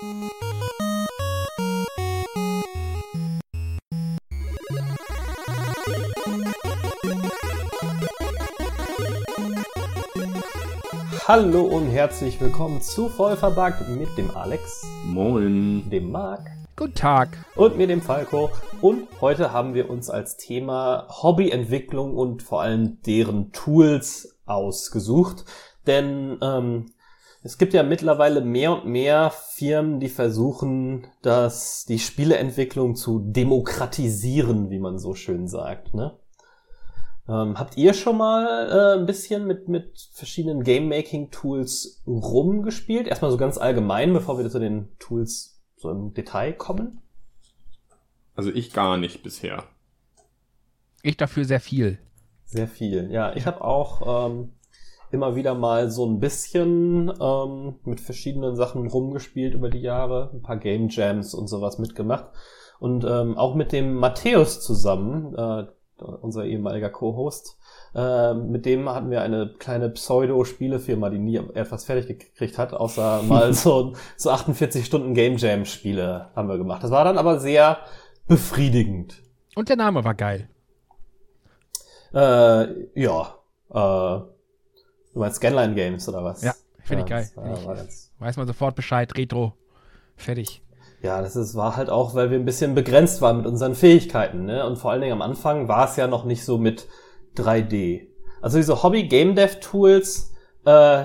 Hallo und herzlich willkommen zu Vollverbuggt mit dem Alex, Moin. dem Marc Guten Tag. und mir dem Falco. Und heute haben wir uns als Thema Hobbyentwicklung und vor allem deren Tools ausgesucht. Denn ähm, es gibt ja mittlerweile mehr und mehr Firmen, die versuchen, dass die Spieleentwicklung zu demokratisieren, wie man so schön sagt. Ne? Ähm, habt ihr schon mal äh, ein bisschen mit, mit verschiedenen Game-Making-Tools rumgespielt? Erstmal so ganz allgemein, bevor wir zu den Tools so im Detail kommen. Also ich gar nicht bisher. Ich dafür sehr viel. Sehr viel. Ja, ich habe auch ähm, immer wieder mal so ein bisschen ähm, mit verschiedenen Sachen rumgespielt über die Jahre, ein paar Game Jams und sowas mitgemacht. Und ähm, auch mit dem Matthäus zusammen, äh, unser ehemaliger Co-Host, äh, mit dem hatten wir eine kleine Pseudo-Spielefirma, die nie etwas fertig gekriegt hat, außer mal so, so 48 Stunden Game Jam-Spiele haben wir gemacht. Das war dann aber sehr befriedigend. Und der Name war geil. Äh, ja. Äh, du meinst Scanline Games oder was? Ja, finde ich geil. das ich- war ganz- Weiß man sofort Bescheid. Retro. Fertig. Ja, das ist, war halt auch, weil wir ein bisschen begrenzt waren mit unseren Fähigkeiten, ne? Und vor allen Dingen am Anfang war es ja noch nicht so mit 3D. Also diese Hobby Game Dev Tools, äh,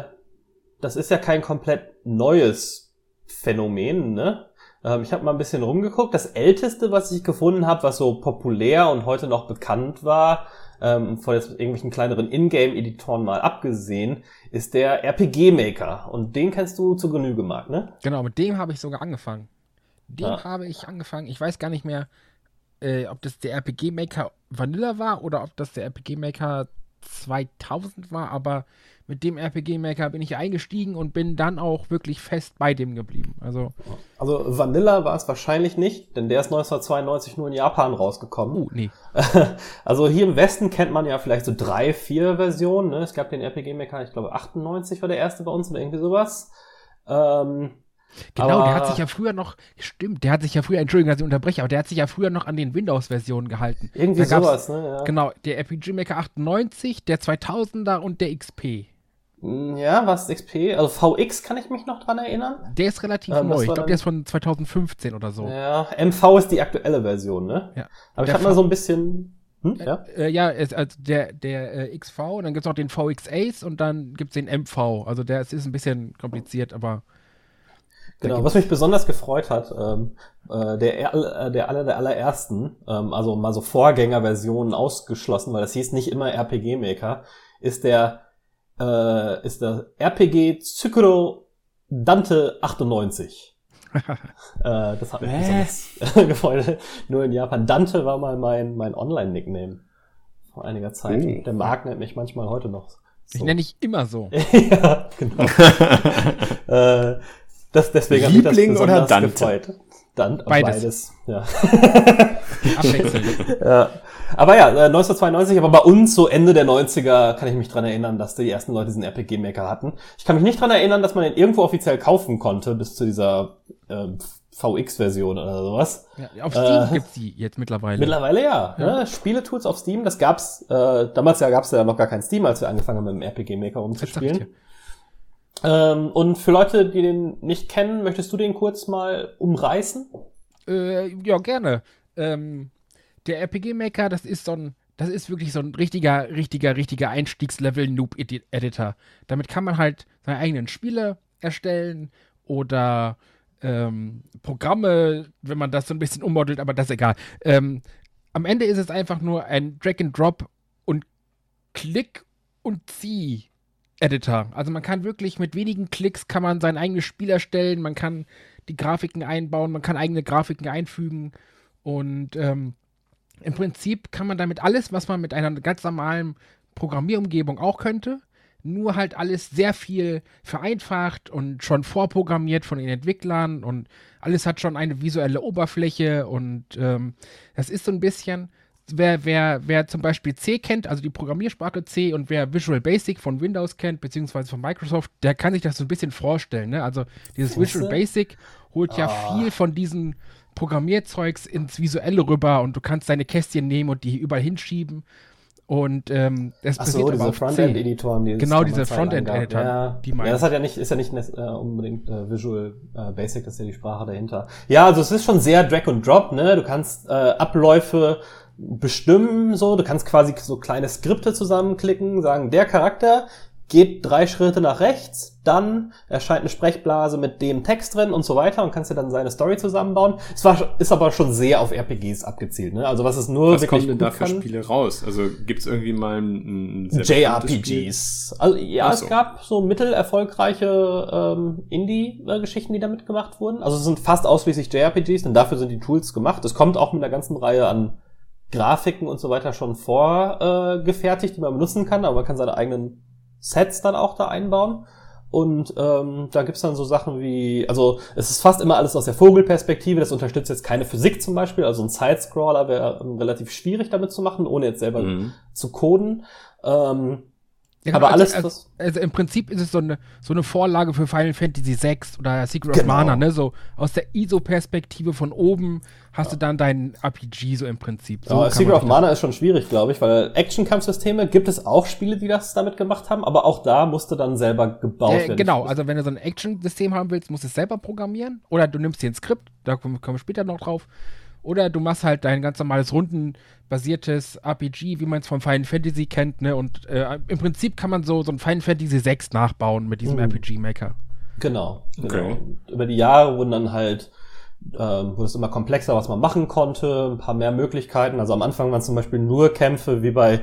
das ist ja kein komplett neues Phänomen, ne? Ähm, ich habe mal ein bisschen rumgeguckt. Das älteste, was ich gefunden habe, was so populär und heute noch bekannt war, ähm, von jetzt irgendwelchen kleineren Ingame-Editoren mal abgesehen, ist der RPG Maker. Und den kennst du zu Genüge, Marc, ne? Genau, mit dem habe ich sogar angefangen. Dem Ja. habe ich angefangen. Ich weiß gar nicht mehr, äh, ob das der RPG Maker Vanilla war oder ob das der RPG Maker 2000 war, aber mit dem RPG Maker bin ich eingestiegen und bin dann auch wirklich fest bei dem geblieben. Also, Also Vanilla war es wahrscheinlich nicht, denn der ist 1992 nur in Japan rausgekommen. uh, nee. Also hier im Westen kennt man ja vielleicht so drei, vier Versionen. Ne? Es gab den RPG Maker, ich glaube 98 war der erste bei uns oder irgendwie sowas. Ähm, Genau, der aber- hat sich ja früher noch, stimmt, der hat sich ja früher, Entschuldigung, dass ich unterbreche, aber der hat sich ja früher noch an den Windows-Versionen gehalten. Irgendwie sowas, ne? Ja. Genau, der RPG Maker 98, der 2000er und der XP. Mm, ja, was XP? Also VX kann ich mich noch dran erinnern. Der ist relativ Ähm, neu. Ich glaube, der ist von 2015 oder so. Ja, MV ist die aktuelle Version, ne? Ja. Aber ich habe mal so ein bisschen. Hm? Ja? Äh, ja, es, also der, der äh, XV und dann gibt es noch den VX Ace und dann gibt es den MV. Also der es ist ein bisschen kompliziert, aber Genau, was mich besonders gefreut hat, ähm, äh, der, er- äh, der aller der allerersten, ähm, also mal so Vorgängerversionen ausgeschlossen, weil das hieß nicht immer RPG Maker, ist der äh, ist der RPG Tsukuro Dante 98. äh, das hat mich besonders gefreut. Nur in Japan. Dante war mal mein mein Online-Nickname vor einiger Zeit. Oh. Der Marc nennt mich manchmal heute noch. ich so. nenne dich immer so. ja, genau. äh, das, deswegen hat mich das Liebling oder Dante? gefreut. Dann, Beides. Ja. Abwechselnd. ja. Aber ja, äh, 1992, aber bei uns so Ende der 90er kann ich mich dran erinnern, dass die ersten Leute diesen RPG-Maker hatten. Ich kann mich nicht dran erinnern, dass man den irgendwo offiziell kaufen konnte, bis zu dieser äh, VX-Version oder sowas. Ja, auf Steam Äh, gibt's die jetzt mittlerweile. Mittlerweile ja. Ja. Ne? Spiele-Tools auf Steam, das gab's, äh, damals ja gab's ja noch gar kein Steam, als wir angefangen haben, mit dem sag ich rumzuspielen. Ähm, und für Leute, die den nicht kennen, möchtest du den kurz mal umreißen? Äh, ja, gerne. Ähm, der RPG Maker, das ist so ein, das ist wirklich so ein richtiger, richtiger, richtiger Einstiegslevel-Noob-Editor. Damit kann man halt seine eigenen Spiele erstellen oder ähm, Programme, wenn man das so ein bisschen ummodelt, aber das ist egal. Ähm, am Ende ist es einfach nur ein Drag-and-Drop und Klick und Zieh. Editor. Also man kann wirklich mit wenigen Klicks kann man sein eigenes Spiel erstellen, man kann die Grafiken einbauen, man kann eigene Grafiken einfügen und ähm, im Prinzip kann man damit alles, was man mit einer ganz normalen Programmierumgebung auch könnte, nur halt alles sehr viel vereinfacht und schon vorprogrammiert von den Entwicklern und alles hat schon eine visuelle Oberfläche und ähm, das ist so ein bisschen, wer, wer, wer zum Beispiel C kennt, also die Programmiersprache C und wer Visual Basic von Windows kennt, beziehungsweise von Microsoft, der kann sich das so ein bisschen vorstellen. Ne? Also dieses? Visual Basic holt ja Ah. viel von diesen Programmierzeugs ins Visuelle rüber und du kannst deine Kästchen nehmen und die überall hinschieben. Und ähm, das Ach so, diese. Frontend-Editoren, die Genau, diese eine Zeit lang Frontend-Editor, gab. Ja, die ja, das hat ja nicht, ist ja nicht äh, unbedingt äh, Visual äh, Basic, das ist ja die Sprache dahinter. Ja, also es ist schon sehr Drag and Drop, ne? Du kannst äh, Abläufe bestimmen, so, du kannst quasi so kleine Skripte zusammenklicken, sagen, der Charakter geht drei Schritte nach rechts, dann erscheint eine Sprechblase mit dem Text drin und so weiter und kannst dir dann seine Story zusammenbauen. Es war, ist aber schon sehr auf RPGs abgezielt, ne? Also was es nur Was wirklich kommt denn da für kann- Spiele raus? Also gibt's irgendwie mal ein, ein? JRPGs. Also, ja, Ach es so. gab so mittelerfolgreiche ähm, Indie-Geschichten, die damit gemacht wurden. Also es sind fast ausschließlich JRPGs, denn dafür sind die Tools gemacht. Es kommt auch mit einer ganzen Reihe an Grafiken und so weiter schon vorgefertigt, äh, die man benutzen kann, aber man kann seine eigenen Sets dann auch da einbauen. Und ähm, da gibt's dann so Sachen wie, also es ist fast immer alles aus der Vogelperspektive, das unterstützt jetzt keine Physik zum Beispiel, also ein Sidescroller wäre ähm, relativ schwierig damit zu machen, ohne jetzt selber Mhm. zu coden. Ähm, Ja, aber alles, also, also im Prinzip ist es so eine, so eine Vorlage für Final Fantasy VI oder Secret Genau. of Mana, ne? So aus der ISO-Perspektive von oben hast du dann dein RPG so im Prinzip. So ja, Secret of Mana ist schon schwierig, glaube ich, weil Action-Kampfsysteme gibt es auch Spiele, die das damit gemacht haben, aber auch da musste dann selber gebaut Äh, werden. genau, also wenn du so ein Action-System haben willst, musst du es selber programmieren. Oder du nimmst dir ein Skript, da kommen wir später noch drauf. Oder du machst halt dein ganz normales rundenbasiertes RPG, wie man es vom Final Fantasy kennt, ne? Und äh, im Prinzip kann man so, so ein Final Fantasy 6 nachbauen mit diesem Mhm. RPG-Maker. Genau, genau. Okay. Und Über die Jahre wurden dann halt, ähm, wurde es immer komplexer, was man machen konnte, ein paar mehr Möglichkeiten. Also am Anfang waren zum Beispiel nur Kämpfe wie bei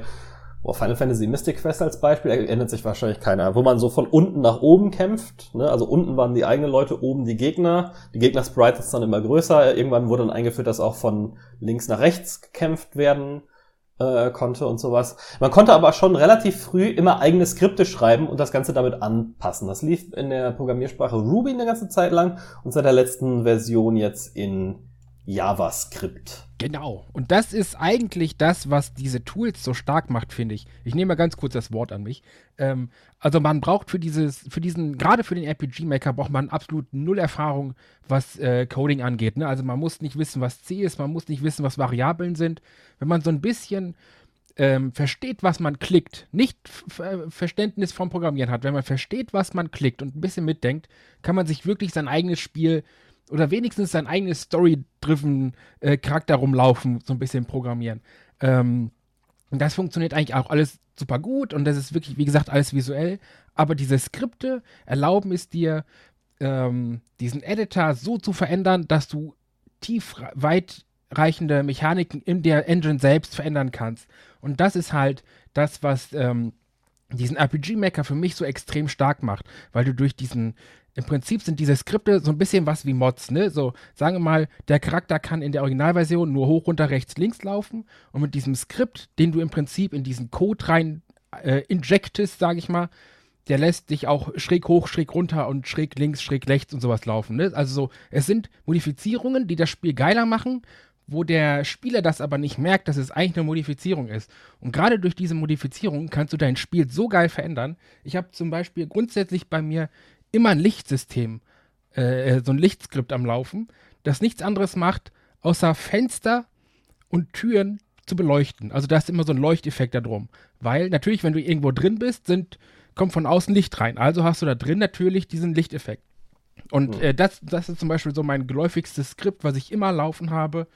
oh, Final Fantasy Mystic Quest als Beispiel, erinnert sich wahrscheinlich keiner, wo man so von unten nach oben kämpft. Ne? Also unten waren die eigenen Leute, oben die Gegner. Die Gegner-Sprites ist dann immer größer. Irgendwann wurde dann eingeführt, dass auch von links nach rechts gekämpft werden äh, konnte und sowas. Man konnte aber schon relativ früh immer eigene Skripte schreiben und das Ganze damit anpassen. Das lief in der Programmiersprache Ruby eine ganze Zeit lang und seit der letzten Version jetzt in JavaScript. Genau. Und das ist eigentlich das, was diese Tools so stark macht, finde ich. Ich nehme mal ganz kurz das Wort an mich. Ähm, also man braucht für dieses, für diesen, gerade für den RPG-Maker braucht man absolut null Erfahrung, was äh, Coding angeht. Ne? Also man muss nicht wissen, was C ist, man muss nicht wissen, was Variablen sind. Wenn man so ein bisschen ähm, versteht, was man klickt, nicht F- Verständnis vom Programmieren hat, wenn man versteht, was man klickt und ein bisschen mitdenkt, kann man sich wirklich sein eigenes Spiel oder wenigstens sein eigenes Story-driven äh, Charakter rumlaufen, so ein bisschen programmieren. Ähm, und das funktioniert eigentlich auch alles super gut und das ist wirklich, wie gesagt, alles visuell. Aber diese Skripte erlauben es dir, ähm, diesen Editor so zu verändern, dass du tief weitreichende Mechaniken in der Engine selbst verändern kannst. Und das ist halt das, was ähm, diesen RPG-Maker für mich so extrem stark macht, weil du durch diesen, im Prinzip sind diese Skripte so ein bisschen was wie Mods, ne? So, sagen wir mal, der Charakter kann in der Originalversion nur hoch, runter, rechts, links laufen und mit diesem Skript, den du im Prinzip in diesen Code rein äh, injectest, sage ich mal, der lässt dich auch schräg hoch, schräg runter und schräg links, schräg rechts und sowas laufen. Ne? Also so, es sind Modifizierungen, die das Spiel geiler machen, wo der Spieler das aber nicht merkt, dass es eigentlich eine Modifizierung ist. Und gerade durch diese Modifizierung kannst du dein Spiel so geil verändern. Ich habe zum Beispiel grundsätzlich bei mir immer ein Lichtsystem, äh, so ein Lichtskript am Laufen, das nichts anderes macht, außer Fenster und Türen zu beleuchten. Also da ist immer so ein Leuchteffekt da drum. Weil natürlich, wenn du irgendwo drin bist, sind, kommt von außen Licht rein. Also hast du da drin natürlich diesen Lichteffekt. Und Hm. äh, das, das ist zum Beispiel so mein geläufigstes Skript, was ich immer laufen habe.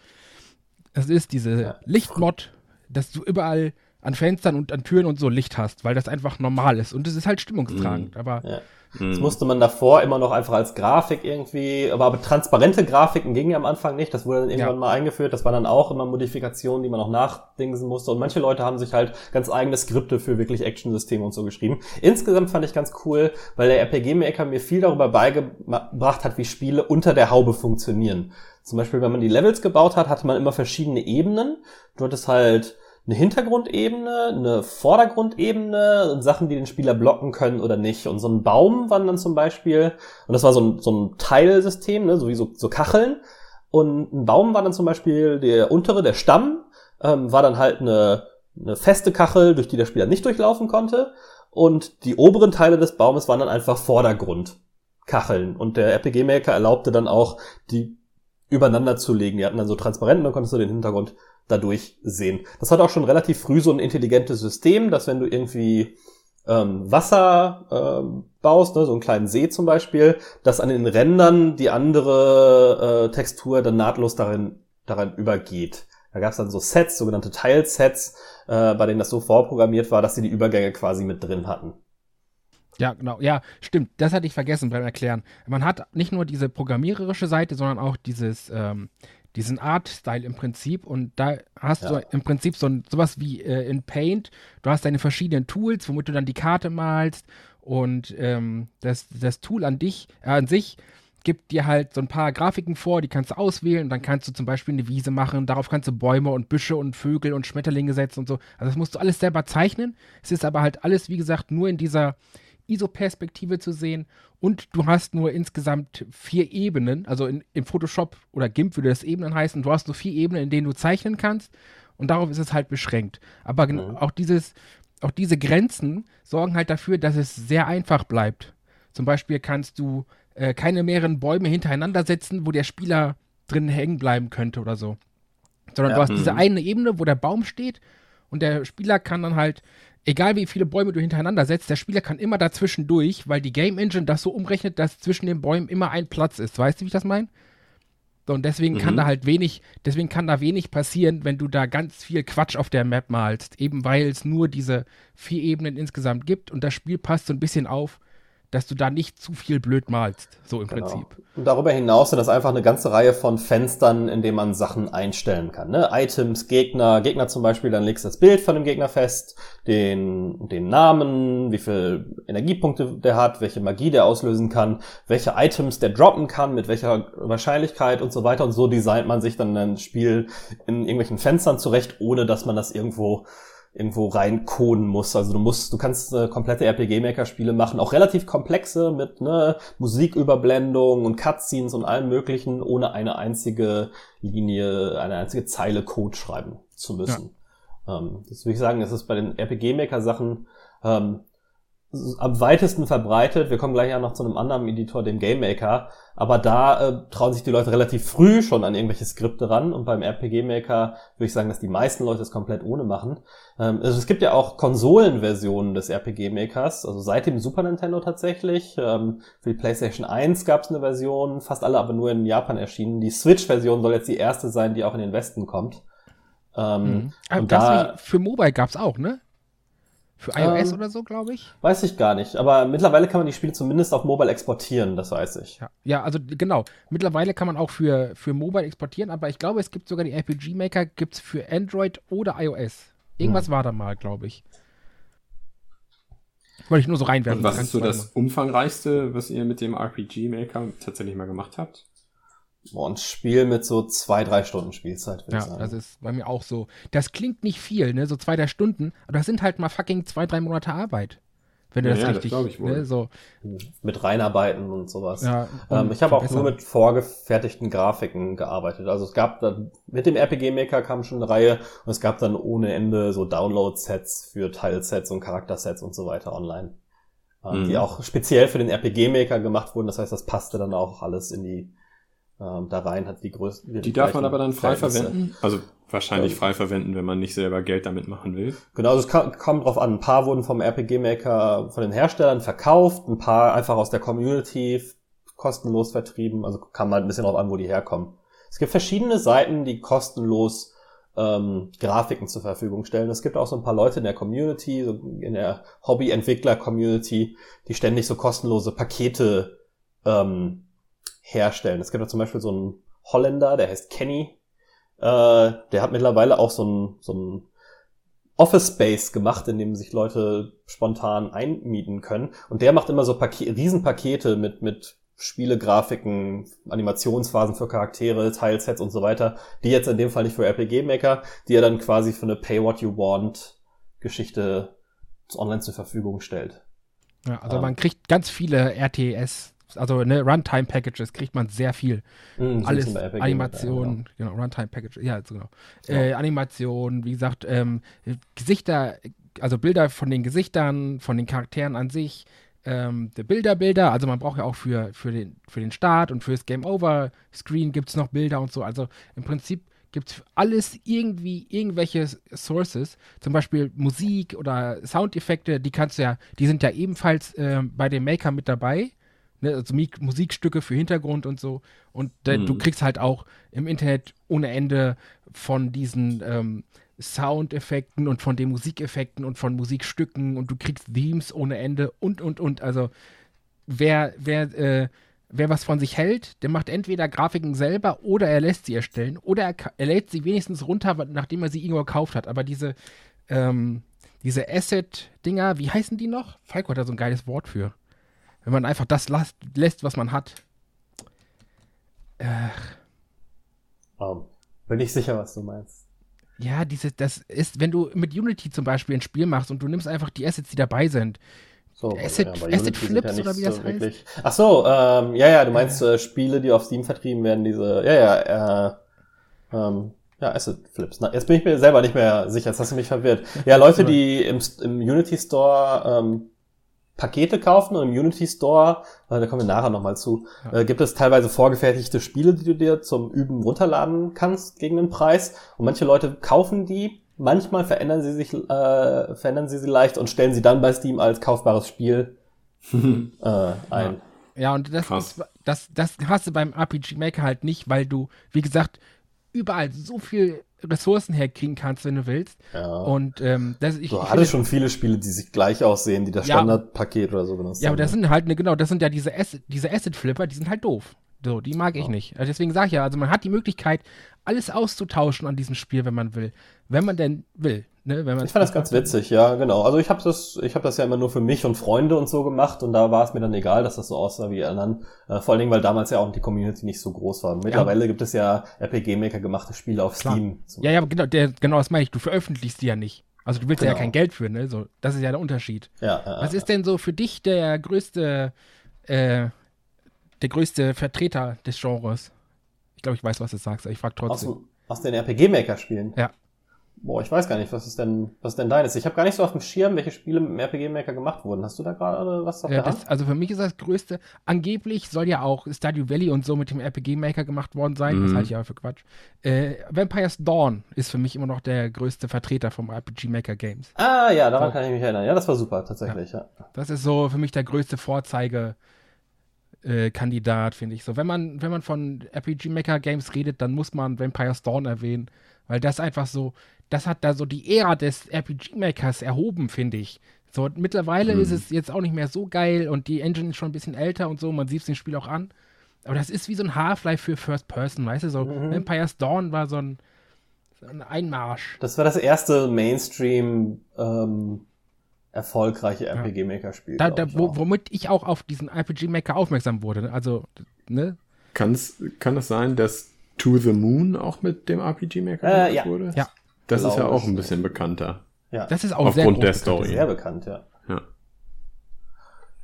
Es ist diese. Lichtmod, dass du überall an Fenstern und an Türen und so Licht hast, weil das einfach normal ist. Und es ist halt stimmungstragend. Aber Ja. Mhm. Das musste man davor immer noch einfach als Grafik irgendwie, aber, aber transparente Grafiken gingen ja am Anfang nicht. Das wurde dann irgendwann Ja. mal eingeführt. Das waren dann auch immer Modifikationen, die man noch nachdingsen musste. Und manche Leute haben sich halt ganz eigene Skripte für wirklich Action-Systeme und so geschrieben. Insgesamt fand ich ganz cool, weil der RPG-Maker mir viel darüber beigebracht hat, wie Spiele unter der Haube funktionieren. Zum Beispiel, wenn man die Levels gebaut hat, hatte man immer verschiedene Ebenen. Du hattest halt eine Hintergrundebene, eine Vordergrundebene und Sachen, die den Spieler blocken können oder nicht. Und so ein Baum waren dann zum Beispiel, und das war so ein, so ein Teilsystem, ne, so wie so, so Kacheln. Und ein Baum war dann zum Beispiel der untere, der Stamm, ähm, war dann halt eine, eine feste Kachel, durch die der Spieler nicht durchlaufen konnte. Und die oberen Teile des Baumes waren dann einfach Vordergrund. Kacheln. Und der RPG Maker erlaubte dann auch, die übereinander zu legen. Die hatten dann so Transparenten, dann konntest du den Hintergrund dadurch sehen. Das hat auch schon relativ früh so ein intelligentes System, dass wenn du irgendwie ähm, Wasser ähm, baust, ne, so einen kleinen See zum Beispiel, dass an den Rändern die andere äh, Textur dann nahtlos darin, darin übergeht. Da gab es dann so Sets, sogenannte Teilsets, äh, bei denen das so vorprogrammiert war, dass sie die Übergänge quasi mit drin hatten. Ja, genau. Ja, stimmt. Das hatte ich vergessen beim Erklären. Man hat nicht nur diese programmiererische Seite, sondern auch dieses, ähm, diesen Art-Style im Prinzip. Und da hast ja. du im Prinzip so ein, sowas wie äh, in Paint. Du hast deine verschiedenen Tools, womit du dann die Karte malst. Und ähm, das, das Tool an dich, äh, an sich gibt dir halt so ein paar Grafiken vor, die kannst du auswählen und dann kannst du zum Beispiel eine Wiese machen, darauf kannst du Bäume und Büsche und Vögel und Schmetterlinge setzen und so. Also das musst du alles selber zeichnen. Es ist aber halt alles, wie gesagt, nur in dieser ISO-Perspektive zu sehen und du hast nur insgesamt vier Ebenen, also in, in Photoshop oder GIMP würde das Ebenen heißen, du hast nur vier Ebenen, in denen du zeichnen kannst und darauf ist es halt beschränkt. Aber mhm. auch dieses, auch diese Grenzen sorgen halt dafür, dass es sehr einfach bleibt. Zum Beispiel kannst du äh, keine mehreren Bäume hintereinander setzen, wo der Spieler drin hängen bleiben könnte oder so. Sondern ja, du hast mh. diese eine Ebene, wo der Baum steht und der Spieler kann dann halt egal wie viele Bäume du hintereinander setzt, der Spieler kann immer dazwischen durch, weil die Game Engine das so umrechnet, dass zwischen den Bäumen immer ein Platz ist. Weißt du, wie ich das meine? So, und deswegen mhm. kann da halt wenig, deswegen kann da wenig passieren, wenn du da ganz viel Quatsch auf der Map malst. Eben weil es nur diese vier Ebenen insgesamt gibt und das Spiel passt so ein bisschen auf, dass du da nicht zu viel blöd malst, so im genau. Prinzip. Und darüber hinaus sind das einfach eine ganze Reihe von Fenstern, in denen man Sachen einstellen kann. Ne? Items, Gegner, Gegner zum Beispiel, dann legst du das Bild von dem Gegner fest, den, den Namen, wie viel Energiepunkte der hat, welche Magie der auslösen kann, welche Items der droppen kann, mit welcher Wahrscheinlichkeit und so weiter. Und so designt man sich dann ein Spiel in irgendwelchen Fenstern zurecht, ohne dass man das irgendwo irgendwo reincoden muss. Also du musst, du kannst äh, komplette RPG-Maker-Spiele machen, auch relativ komplexe mit ne, Musiküberblendung und Cutscenes und allem möglichen, ohne eine einzige Linie, eine einzige Zeile Code schreiben zu müssen. Ja. Ähm, das würde ich sagen, es ist bei den RPG-Maker-Sachen ähm, am weitesten verbreitet. Wir kommen gleich ja noch zu einem anderen Editor, dem Game Maker. Aber da äh, trauen sich die Leute relativ früh schon an irgendwelche Skripte ran. Und beim RPG Maker würde ich sagen, dass die meisten Leute es komplett ohne machen. Ähm, also es gibt ja auch Konsolenversionen des RPG Makers. Also seit dem Super Nintendo tatsächlich. Ähm, für die PlayStation 1 gab es eine Version, fast alle aber nur in Japan erschienen. Die Switch-Version soll jetzt die erste sein, die auch in den Westen kommt. Ähm, mhm. Und da, für Mobile gab's auch, ne? Für iOS ähm, oder so, glaube ich? Weiß ich gar nicht. Aber mittlerweile kann man die Spiele zumindest auf Mobile exportieren, das weiß ich. Ja, ja also genau. Mittlerweile kann man auch für, für Mobile exportieren, aber ich glaube, es gibt sogar die RPG Maker, gibt's für Android oder iOS. Irgendwas hm. war da mal, glaube ich. Wollte ich nur so reinwerfen. Und was ist so das umfangreichste, was ihr mit dem RPG Maker tatsächlich mal gemacht habt? Boah, ein Spiel mit so zwei, drei Stunden Spielzeit, würde ja, ich sagen. das ist bei mir auch so. Das klingt nicht viel, ne, so zwei, drei Stunden, aber das sind halt mal fucking zwei, drei Monate Arbeit. Wenn du ja, das ja, richtig, das ich wohl. Ne, so. Mit Reinarbeiten und sowas. Ja, ähm, ich habe auch nur mit vorgefertigten Grafiken gearbeitet. Also es gab dann, mit dem RPG Maker kam schon eine Reihe und es gab dann ohne Ende so Download-Sets für Teilsets und Charaktersets und so weiter online. Ähm, mhm. Die auch speziell für den RPG Maker gemacht wurden. Das heißt, das passte dann auch alles in die ähm, da rein hat die größten. Die darf man aber dann frei verwenden? Also wahrscheinlich frei verwenden, wenn man nicht selber Geld damit machen will. Genau, also es kommt drauf an. Ein paar wurden vom RPG Maker von den Herstellern verkauft, ein paar einfach aus der Community kostenlos vertrieben. Also kam halt ein bisschen drauf an, wo die herkommen. Es gibt verschiedene Seiten, die kostenlos ähm, Grafiken zur Verfügung stellen. Es gibt auch so ein paar Leute in der Community, so in der Hobby-Entwickler-Community, die ständig so kostenlose Pakete ähm, herstellen. Es gibt ja zum Beispiel so einen Holländer, der heißt Kenny. Äh, der hat mittlerweile auch so ein, so ein Office Space gemacht, in dem sich Leute spontan einmieten können. Und der macht immer so Paket, Riesenpakete mit, mit Spielegrafiken, Animationsphasen für Charaktere, Teilsets und so weiter, die jetzt in dem Fall nicht für RPG Maker, die er dann quasi für eine Pay What You Want Geschichte online zur Verfügung stellt. Ja, also um, man kriegt ganz viele RTS also ne, Runtime-Packages kriegt man sehr viel. Mm, Alles Animation, ja, genau. genau, Runtime-Packages, ja, genau. Ja. Äh, Animation, wie gesagt, ähm, Gesichter, also Bilder von den Gesichtern, von den Charakteren an sich, ähm, der Bilderbilder, also man braucht ja auch für, für, den, für den Start und fürs Game Over Screen gibt es noch Bilder und so. Also im Prinzip gibt es alles irgendwie, irgendwelche Sources, zum Beispiel Musik oder Soundeffekte, die kannst du ja, die sind ja ebenfalls äh, bei dem Maker mit dabei. Ne, also Musikstücke für Hintergrund und so. Und äh, mhm. du kriegst halt auch im Internet ohne Ende von diesen ähm, Soundeffekten und von den Musikeffekten und von Musikstücken und du kriegst Themes ohne Ende und und und. Also wer, wer, äh, wer was von sich hält, der macht entweder Grafiken selber oder er lässt sie erstellen oder er, er lädt sie wenigstens runter, nachdem er sie irgendwo gekauft hat. Aber diese, ähm, diese Asset-Dinger, wie heißen die noch? Falco hat da so ein geiles Wort für. Wenn man einfach das lässt, lässt was man hat. Ach. Um, bin ich sicher, was du meinst. Ja, diese, das ist, wenn du mit Unity zum Beispiel ein Spiel machst und du nimmst einfach die Assets, die dabei sind. So, Asset, ja, Asset Flips ja oder wie das so heißt? Wirklich. Ach so, ähm, ja, ja, du meinst äh, Spiele, die auf Steam vertrieben werden, diese, ja, ja, äh, ähm, ja, Asset Flips. Na, jetzt bin ich mir selber nicht mehr sicher, jetzt hast du mich verwirrt. Ja, Leute, die im, im Unity Store ähm, Pakete kaufen und im Unity Store, äh, da kommen wir nachher nochmal zu, ja. äh, gibt es teilweise vorgefertigte Spiele, die du dir zum Üben runterladen kannst gegen den Preis. Und manche Leute kaufen die, manchmal verändern sie sich, äh, verändern sie sie leicht und stellen sie dann bei Steam als kaufbares Spiel äh, ein. Ja. ja, und das, ist, das, das hast du beim RPG Maker halt nicht, weil du, wie gesagt, überall so viel Ressourcen herkriegen kannst, wenn du willst. Ja. Und ähm, das, ich, du ich hattest schon viele Spiele, die sich gleich aussehen, die das ja, Standardpaket oder so benutzen. Ja, aber das sind halt, ne, genau, das sind ja diese, Asset, diese Asset-Flipper, die sind halt doof. So, die mag ich nicht. Also deswegen sage ich ja, also man hat die Möglichkeit, alles auszutauschen an diesem Spiel, wenn man will. Wenn man denn will. Ne, ich fand das ganz witzig, ja, genau. Also ich habe das, ich habe das ja immer nur für mich und Freunde und so gemacht und da war es mir dann egal, dass das so aussah wie anderen. Äh, vor allen Dingen, weil damals ja auch die Community nicht so groß war. Mittlerweile ja. gibt es ja RPG Maker gemachte Spiele auf Klar. Steam. Ja, ja, genau, der, genau das meine ich. Du veröffentlichst die ja nicht. Also du willst genau. ja kein Geld für, ne? So, das ist ja der Unterschied. Ja, ja, Was ist denn so für dich der größte, äh, der größte Vertreter des Genres? Ich glaube, ich weiß, was du sagst, aber ich frage trotzdem. Aus, aus den RPG Maker Spielen? Ja. Boah, ich weiß gar nicht, was ist denn, was ist denn deines? Ich habe gar nicht so auf dem Schirm, welche Spiele mit dem RPG Maker gemacht wurden. Hast du da gerade was auf ja, der das, Also für mich ist das größte, angeblich soll ja auch Stardew Valley und so mit dem RPG Maker gemacht worden sein. Mhm. Das halte ich aber für Quatsch. Äh, Vampire's Dawn ist für mich immer noch der größte Vertreter vom RPG Maker Games. Ah ja, daran so. kann ich mich erinnern. Ja, das war super, tatsächlich, ja. ja. Das ist so für mich der größte Vorzeige. Äh, Kandidat, finde ich so. Wenn man, wenn man von RPG Maker Games redet, dann muss man Vampire's Dawn erwähnen, weil das einfach so, das hat da so die Ära des RPG-Makers erhoben, finde ich. So, mittlerweile hm. ist es jetzt auch nicht mehr so geil und die Engine ist schon ein bisschen älter und so, man sieht es dem Spiel auch an. Aber das ist wie so ein Half-Life für First Person, weißt du? So, mhm. Empire's Dawn war so ein, so ein, Einmarsch. Das war das erste Mainstream ähm, erfolgreiche RPG-Maker-Spiel. Da, da, wo, womit ich auch auf diesen RPG-Maker aufmerksam wurde. Also, ne? Kann's, kann es sein, dass To the Moon auch mit dem RPG-Maker äh, ja. wurde? Ja. Das ist ja auch ein bisschen bekannter. Ja. Das ist auch Aufgrund der Story. Sehr bekannt, ja. Ja,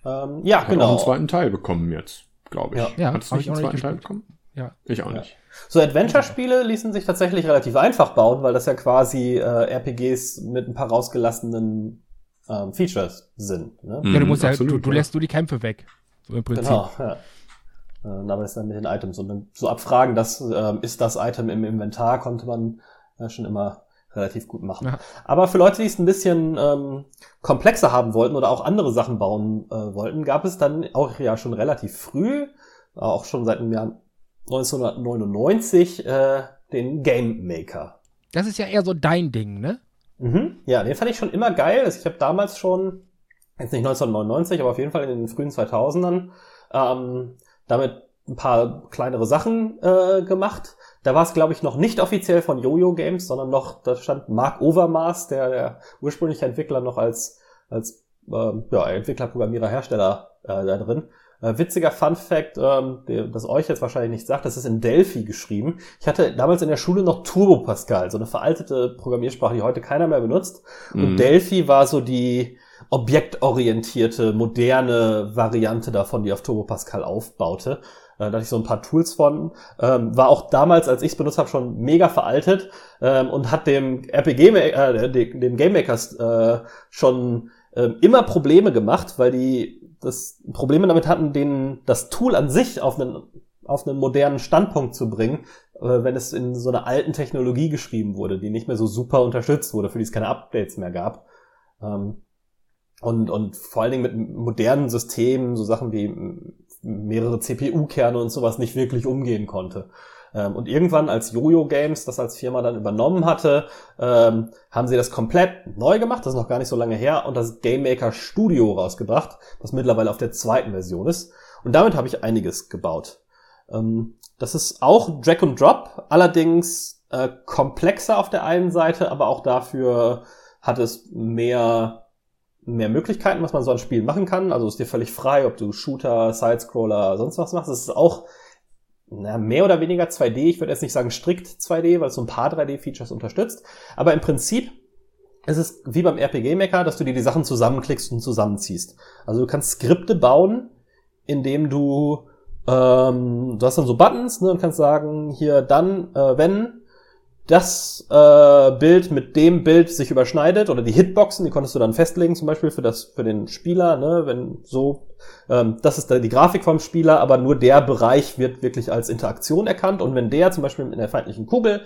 ähm, ja Hat genau. Auch einen zweiten Teil bekommen jetzt, glaube ich. Ja, ja Hast du nicht einen zweiten Teil bekommen? Ja. Ich auch ja. nicht. So Adventure-Spiele ließen sich tatsächlich relativ einfach bauen, weil das ja quasi äh, RPGs mit ein paar rausgelassenen ähm, Features sind. Ne? Ja, du musst mhm, ja, du, du lässt nur die Kämpfe weg. So im Prinzip. Genau, ja. Äh, aber ist dann mit den Items und dann so abfragen, das äh, ist das Item im Inventar, konnte man äh, schon immer relativ gut machen. Ja. Aber für Leute, die es ein bisschen ähm, komplexer haben wollten oder auch andere Sachen bauen äh, wollten, gab es dann auch ja schon relativ früh, auch schon seit dem Jahr 1999, äh, den Game Maker. Das ist ja eher so dein Ding, ne? Mhm. Ja, den fand ich schon immer geil. Also ich habe damals schon, jetzt nicht 1999, aber auf jeden Fall in den frühen 2000ern, ähm, damit ein paar kleinere Sachen äh, gemacht. Da war es, glaube ich, noch nicht offiziell von Jojo Games, sondern noch, da stand Mark Overmars, der, der ursprüngliche Entwickler, noch als, als äh, ja, Entwickler, Programmierer, Hersteller äh, da drin. Äh, witziger Fun Fact, ähm, der, das euch jetzt wahrscheinlich nicht sagt, das ist in Delphi geschrieben. Ich hatte damals in der Schule noch Turbo Pascal, so eine veraltete Programmiersprache, die heute keiner mehr benutzt. Mhm. Und Delphi war so die objektorientierte, moderne Variante davon, die auf Turbo Pascal aufbaute. Äh, da hatte ich so ein paar Tools von. Ähm, war auch damals, als ich es benutzt habe, schon mega veraltet ähm, und hat dem RPG, äh, dem Game Makers äh, schon äh, immer Probleme gemacht, weil die das Probleme damit hatten, denen das Tool an sich auf einen, auf einen modernen Standpunkt zu bringen, äh, wenn es in so einer alten Technologie geschrieben wurde, die nicht mehr so super unterstützt wurde, für die es keine Updates mehr gab. Ähm, und, und vor allen Dingen mit modernen Systemen, so Sachen wie mehrere CPU-Kerne und sowas nicht wirklich umgehen konnte. Ähm, und irgendwann, als Jojo Games das als Firma dann übernommen hatte, ähm, haben sie das komplett neu gemacht, das ist noch gar nicht so lange her, und das Game Maker Studio rausgebracht, das mittlerweile auf der zweiten Version ist. Und damit habe ich einiges gebaut. Ähm, das ist auch Drag and Drop, allerdings äh, komplexer auf der einen Seite, aber auch dafür hat es mehr mehr Möglichkeiten, was man so an Spielen machen kann. Also ist dir völlig frei, ob du Shooter, Sidescroller, sonst was machst. Es ist auch na, mehr oder weniger 2D. Ich würde jetzt nicht sagen strikt 2D, weil es so ein paar 3D-Features unterstützt. Aber im Prinzip ist es wie beim RPG-Maker, dass du dir die Sachen zusammenklickst und zusammenziehst. Also du kannst Skripte bauen, indem du ähm, du hast dann so Buttons ne, und kannst sagen, hier dann, äh, wenn das äh, Bild mit dem Bild sich überschneidet oder die Hitboxen, die konntest du dann festlegen, zum Beispiel für das für den Spieler, ne, wenn so, ähm, das ist die Grafik vom Spieler, aber nur der Bereich wird wirklich als Interaktion erkannt und wenn der zum Beispiel mit einer feindlichen Kugel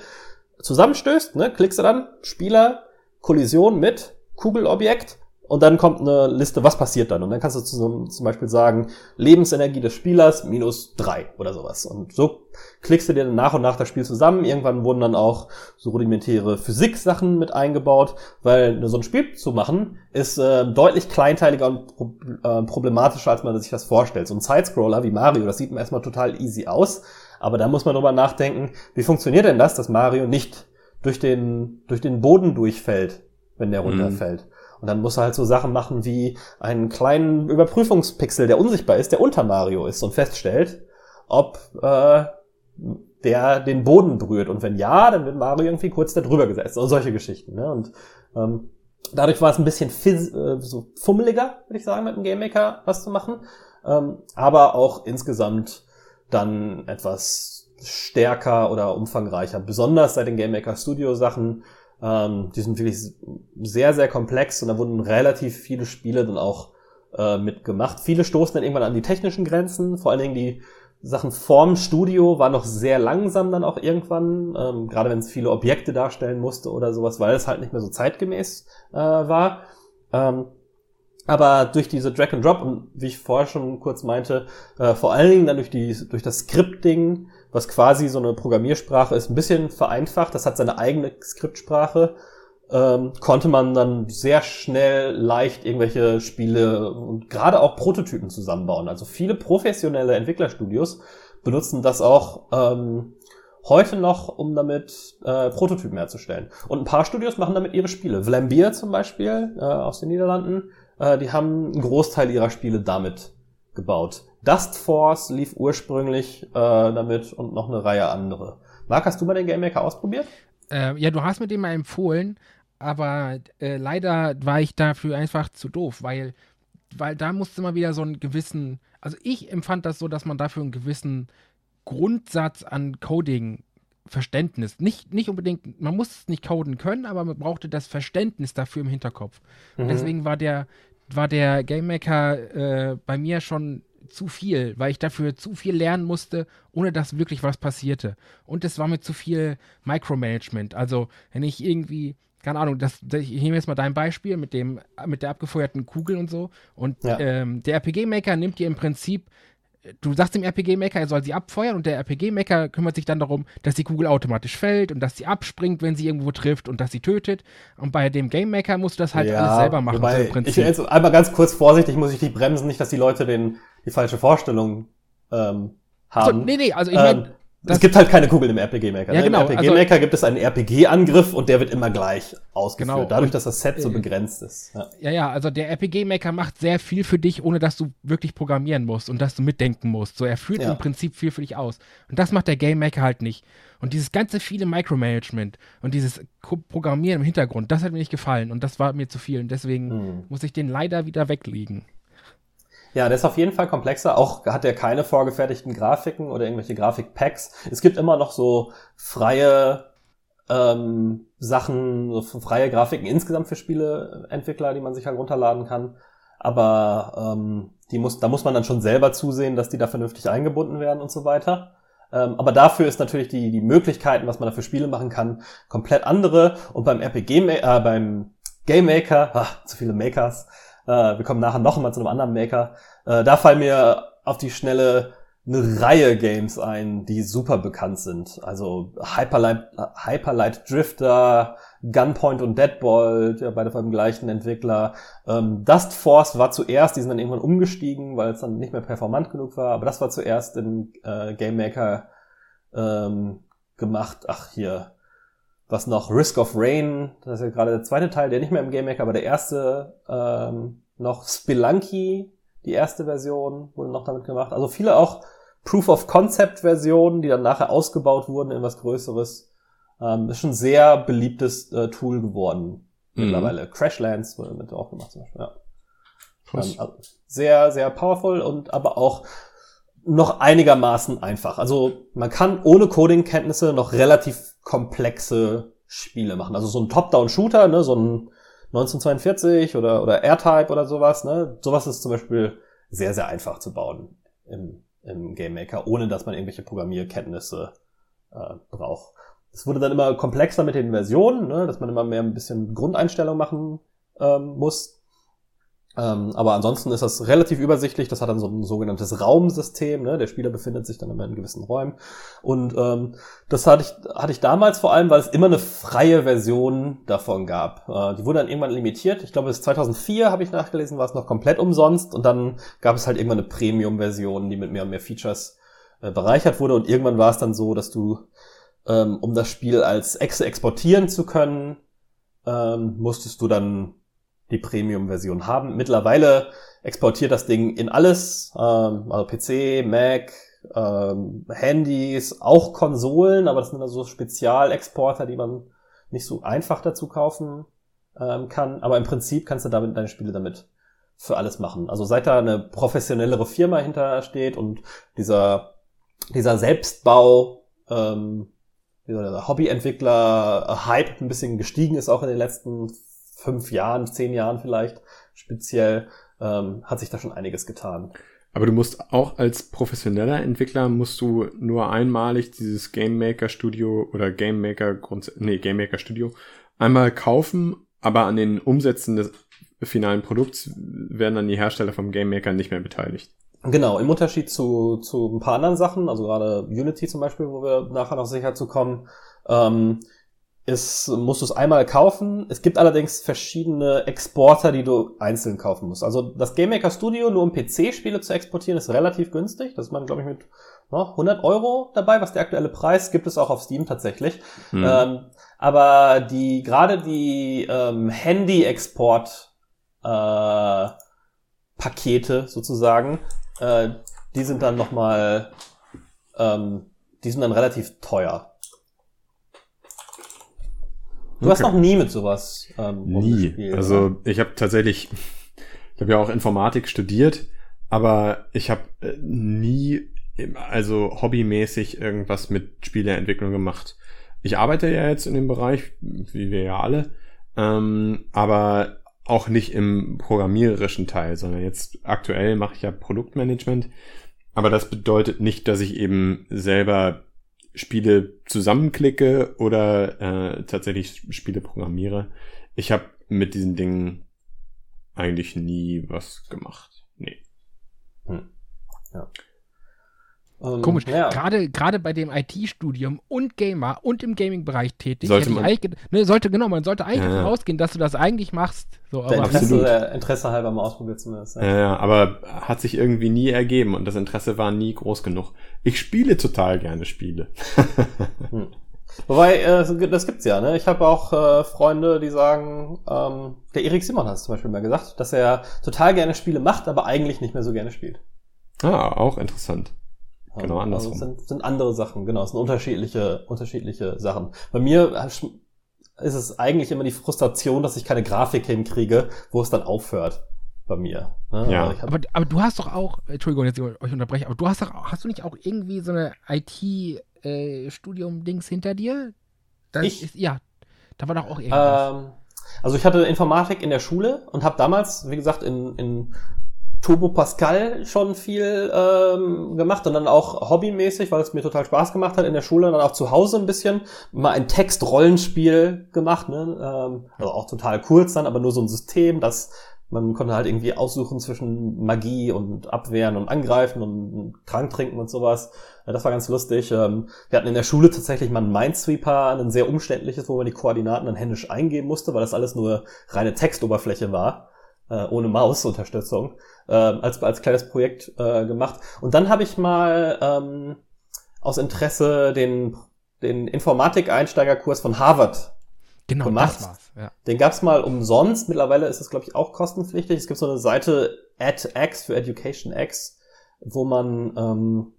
zusammenstößt, ne, klickst du dann Spieler Kollision mit Kugelobjekt und dann kommt eine Liste, was passiert dann? Und dann kannst du zum, zum Beispiel sagen, Lebensenergie des Spielers minus drei oder sowas. Und so klickst du dir dann nach und nach das Spiel zusammen. Irgendwann wurden dann auch so rudimentäre Physik-Sachen mit eingebaut, weil so ein Spiel zu machen ist äh, deutlich kleinteiliger und pro äh, problematischer, als man sich das vorstellt. So ein Sidescroller wie Mario, das sieht man erstmal total easy aus. Aber da muss man drüber nachdenken, wie funktioniert denn das, dass Mario nicht durch den, durch den Boden durchfällt, wenn der mhm. runterfällt. Mhm. Und dann muss er halt so Sachen machen wie einen kleinen Überprüfungspixel, der unsichtbar ist, der unter Mario ist und feststellt, ob äh, der den Boden berührt. Und wenn ja, dann wird Mario irgendwie kurz da drüber gesetzt. Und solche Geschichten. Ne? Und ähm, dadurch war es ein bisschen äh, so fummeliger, würde ich sagen, mit dem Game Maker was zu machen. Ähm, aber auch insgesamt dann etwas stärker oder umfangreicher. Besonders seit den Game Maker Studio Sachen ähm, die sind wirklich sehr, sehr komplex und da wurden relativ viele Spiele dann auch äh, mitgemacht. Viele stoßen dann irgendwann an die technischen Grenzen, vor allen Dingen die Sachen vorm Studio war noch sehr langsam dann auch irgendwann, ähm, gerade wenn es viele Objekte darstellen musste oder sowas, weil es halt nicht mehr so zeitgemäß äh, war. Ähm, aber durch diese Drag and Drop und wie ich vorher schon kurz meinte, äh, vor allen Dingen dann durch die durch das Scripting was quasi so eine Programmiersprache ist, ein bisschen vereinfacht. Das hat seine eigene Skriptsprache. Ähm, konnte man dann sehr schnell leicht irgendwelche Spiele und gerade auch Prototypen zusammenbauen. Also viele professionelle Entwicklerstudios benutzen das auch ähm, heute noch, um damit äh, Prototypen herzustellen. Und ein paar Studios machen damit ihre Spiele. Vlambeer zum Beispiel äh, aus den Niederlanden, äh, die haben einen Großteil ihrer Spiele damit gebaut. Dust Force lief ursprünglich äh, damit und noch eine Reihe andere. Marc, hast du mal den Game Maker ausprobiert? Äh, ja, du hast mir den mal empfohlen, aber äh, leider war ich dafür einfach zu doof, weil, weil da musste man wieder so einen gewissen, also ich empfand das so, dass man dafür einen gewissen Grundsatz an Coding Verständnis. Nicht, nicht unbedingt, man muss es nicht coden können, aber man brauchte das Verständnis dafür im Hinterkopf. Mhm. deswegen war der, war der Game Maker äh, bei mir schon zu viel, weil ich dafür zu viel lernen musste, ohne dass wirklich was passierte. Und es war mir zu viel Micromanagement. Also, wenn ich irgendwie, keine Ahnung, das, ich nehme jetzt mal dein Beispiel mit dem, mit der abgefeuerten Kugel und so. Und ja. ähm, der RPG-Maker nimmt dir im Prinzip du sagst dem RPG-Maker, er soll sie abfeuern und der RPG-Maker kümmert sich dann darum, dass die Kugel automatisch fällt und dass sie abspringt, wenn sie irgendwo trifft und dass sie tötet. Und bei dem Game-Maker musst du das halt ja, alles selber machen. So ich jetzt einmal ganz kurz vorsichtig, muss ich die bremsen, nicht, dass die Leute den die falsche Vorstellung ähm, haben. So, nee, nee, also ich meine, ähm, es gibt halt keine Kugeln im RPG-Maker. Ja, ne? genau. Im RPG-Maker also, gibt es einen RPG-Angriff und der wird immer gleich ausgeführt, genau. dadurch, dass das Set so äh, begrenzt ist. Ja. ja, ja, also der RPG-Maker macht sehr viel für dich, ohne dass du wirklich programmieren musst und dass du mitdenken musst. So, er führt ja. im Prinzip viel für dich aus. Und das macht der Game Maker halt nicht. Und dieses ganze viele Micromanagement und dieses Programmieren im Hintergrund, das hat mir nicht gefallen und das war mir zu viel. Und deswegen hm. muss ich den leider wieder weglegen. Ja, der ist auf jeden Fall komplexer. Auch hat er keine vorgefertigten Grafiken oder irgendwelche Grafikpacks. Es gibt immer noch so freie ähm, Sachen, so freie Grafiken insgesamt für Spieleentwickler, die man sich halt runterladen kann. Aber ähm, die muss, da muss man dann schon selber zusehen, dass die da vernünftig eingebunden werden und so weiter. Ähm, aber dafür ist natürlich die, die Möglichkeiten, was man da für Spiele machen kann, komplett andere. Und beim RPG, äh, beim Game Maker, ach, zu viele Makers, äh, wir kommen nachher noch mal zu einem anderen Maker, äh, da fallen mir auf die schnelle eine Reihe Games ein, die super bekannt sind. Also Hyperlight, Hyperlight Drifter, Gunpoint und Deadbolt, ja, beide vom gleichen Entwickler. Ähm, Dust Force war zuerst, die sind dann irgendwann umgestiegen, weil es dann nicht mehr performant genug war, aber das war zuerst im äh, Game Maker ähm, gemacht. Ach, hier, was noch? Risk of Rain, das ist ja gerade der zweite Teil, der nicht mehr im Game Maker, aber der erste ähm, noch Spelunky, die erste Version wurde noch damit gemacht. Also viele auch Proof of Concept Versionen, die dann nachher ausgebaut wurden in was Größeres. Ähm, ist schon ein sehr beliebtes äh, Tool geworden mhm. mittlerweile. Crashlands wurde damit auch gemacht zum Beispiel. Ja. Ähm, also sehr, sehr powerful und aber auch noch einigermaßen einfach. Also man kann ohne Coding-Kenntnisse noch relativ komplexe Spiele machen. Also so ein Top-Down-Shooter, ne, so ein 1942 oder, oder R-Type oder sowas, ne, sowas ist zum Beispiel sehr, sehr einfach zu bauen im, im Game Maker, ohne dass man irgendwelche Programmierkenntnisse äh, braucht. Es wurde dann immer komplexer mit den Versionen, ne, dass man immer mehr ein bisschen Grundeinstellung machen ähm, muss. Ähm, aber ansonsten ist das relativ übersichtlich. Das hat dann so ein sogenanntes Raumsystem. Ne? Der Spieler befindet sich dann immer in gewissen Räumen. Und ähm, das hatte ich, hatte ich damals vor allem, weil es immer eine freie Version davon gab. Äh, die wurde dann irgendwann limitiert. Ich glaube, bis 2004 habe ich nachgelesen, war es noch komplett umsonst. Und dann gab es halt irgendwann eine Premium-Version, die mit mehr und mehr Features äh, bereichert wurde. Und irgendwann war es dann so, dass du, ähm, um das Spiel als Exe exportieren zu können, ähm, musstest du dann die Premium-Version haben. Mittlerweile exportiert das Ding in alles, ähm, also PC, Mac, ähm, Handys, auch Konsolen, aber das sind also Spezialexporter, die man nicht so einfach dazu kaufen ähm, kann. Aber im Prinzip kannst du damit deine Spiele damit für alles machen. Also seit da eine professionellere Firma hintersteht und dieser dieser Selbstbau, ähm, dieser Hobbyentwickler-Hype ein bisschen gestiegen ist auch in den letzten fünf Jahren, zehn Jahren vielleicht speziell, ähm, hat sich da schon einiges getan. Aber du musst auch als professioneller Entwickler musst du nur einmalig dieses Game Maker Studio oder Game Maker nee, Game Maker Studio einmal kaufen, aber an den Umsätzen des finalen Produkts werden dann die Hersteller vom Game Maker nicht mehr beteiligt. Genau, im Unterschied zu, zu ein paar anderen Sachen, also gerade Unity zum Beispiel, wo wir nachher noch sicher zu kommen, ähm, ist, musst du es einmal kaufen. Es gibt allerdings verschiedene Exporter, die du einzeln kaufen musst. Also das GameMaker Studio nur um PC-Spiele zu exportieren ist relativ günstig. Das ist man, glaube ich, mit no, 100 Euro dabei, was der aktuelle Preis gibt es auch auf Steam tatsächlich. Mhm. Ähm, aber die gerade die ähm, Handy-Export äh, Pakete sozusagen, äh, die sind dann noch mal, ähm, die sind dann relativ teuer. Du okay. hast noch nie mit sowas ähm, Nie. Also ich habe tatsächlich, ich habe ja auch Informatik studiert, aber ich habe äh, nie, also hobbymäßig irgendwas mit Spieleentwicklung gemacht. Ich arbeite ja jetzt in dem Bereich, wie wir ja alle, ähm, aber auch nicht im programmiererischen Teil, sondern jetzt aktuell mache ich ja Produktmanagement. Aber das bedeutet nicht, dass ich eben selber Spiele zusammenklicke oder äh, tatsächlich Spiele programmiere. Ich habe mit diesen Dingen eigentlich nie was gemacht. Nee. Hm. Ja. Ähm, Komisch. Ja. Gerade, gerade bei dem IT-Studium und Gamer und im Gaming-Bereich tätig, sollte man, ne, sollte, genau, man sollte eigentlich ja, davon ausgehen, dass du das eigentlich machst. So, aber Interesse, der Interesse halber mal ausprobiert zumindest. Ja. ja, ja, aber hat sich irgendwie nie ergeben und das Interesse war nie groß genug. Ich spiele total gerne Spiele. hm. Wobei, äh, das gibt's ja, ne? Ich habe auch äh, Freunde, die sagen, ähm, der Erik Simon hat es zum Beispiel mal gesagt, dass er total gerne Spiele macht, aber eigentlich nicht mehr so gerne spielt. Ah, auch interessant. Genau, andersrum. Also sind, sind andere Sachen, genau, es sind unterschiedliche, unterschiedliche Sachen. Bei mir ist es eigentlich immer die Frustration, dass ich keine Grafik hinkriege, wo es dann aufhört bei mir. Ne? Ja. Also aber, aber du hast doch auch, Entschuldigung, jetzt ich euch unterbreche, aber du hast doch, hast du nicht auch irgendwie so eine IT-Studium-Dings äh, hinter dir? Das Ich? Ist, ja, da war doch auch irgendwas. Ähm, also ich hatte Informatik in der Schule und habe damals, wie gesagt, in, in Turbo Pascal schon viel ähm, gemacht und dann auch hobbymäßig, weil es mir total Spaß gemacht hat in der Schule und dann auch zu Hause ein bisschen mal ein Textrollenspiel gemacht, ne? ähm, also auch total kurz dann, aber nur so ein System, das man konnte halt irgendwie aussuchen zwischen Magie und Abwehren und Angreifen und Trank trinken und sowas. Das war ganz lustig. Ähm, wir hatten in der Schule tatsächlich mal einen Minesweeper, ein sehr umständliches, wo man die Koordinaten dann händisch eingeben musste, weil das alles nur reine Textoberfläche war, äh, ohne Mausunterstützung, äh, als, als kleines Projekt äh, gemacht. Und dann habe ich mal ähm, aus Interesse den, den Informatik-Einsteigerkurs von Harvard genau, gemacht. das war's. Ja. den gab's mal umsonst. Mittlerweile ist es, glaube ich, auch kostenpflichtig. Es gibt so eine Seite edX für Education X, wo man ähm,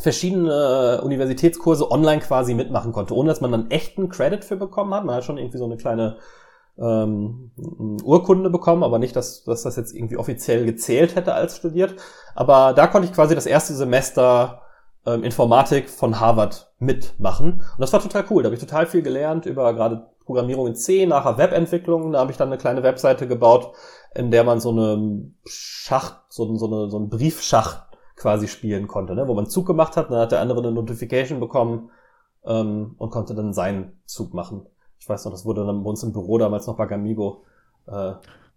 verschiedene Universitätskurse online quasi mitmachen konnte, ohne dass man dann echten Credit für bekommen hat. Man hat schon irgendwie so eine kleine ähm, Urkunde bekommen, aber nicht, dass, dass das jetzt irgendwie offiziell gezählt hätte als studiert. Aber da konnte ich quasi das erste Semester ähm, Informatik von Harvard mitmachen. Und das war total cool. Da habe ich total viel gelernt über gerade Programmierung in C, nachher Webentwicklung. Da habe ich dann eine kleine Webseite gebaut, in der man so eine Schacht, so, so, eine, so einen Briefschacht quasi spielen konnte, ne? wo man Zug gemacht hat, dann hat der andere eine Notification bekommen ähm, und konnte dann seinen Zug machen. Ich weiß noch, das wurde dann bei uns im Büro damals noch bei Gamigo äh,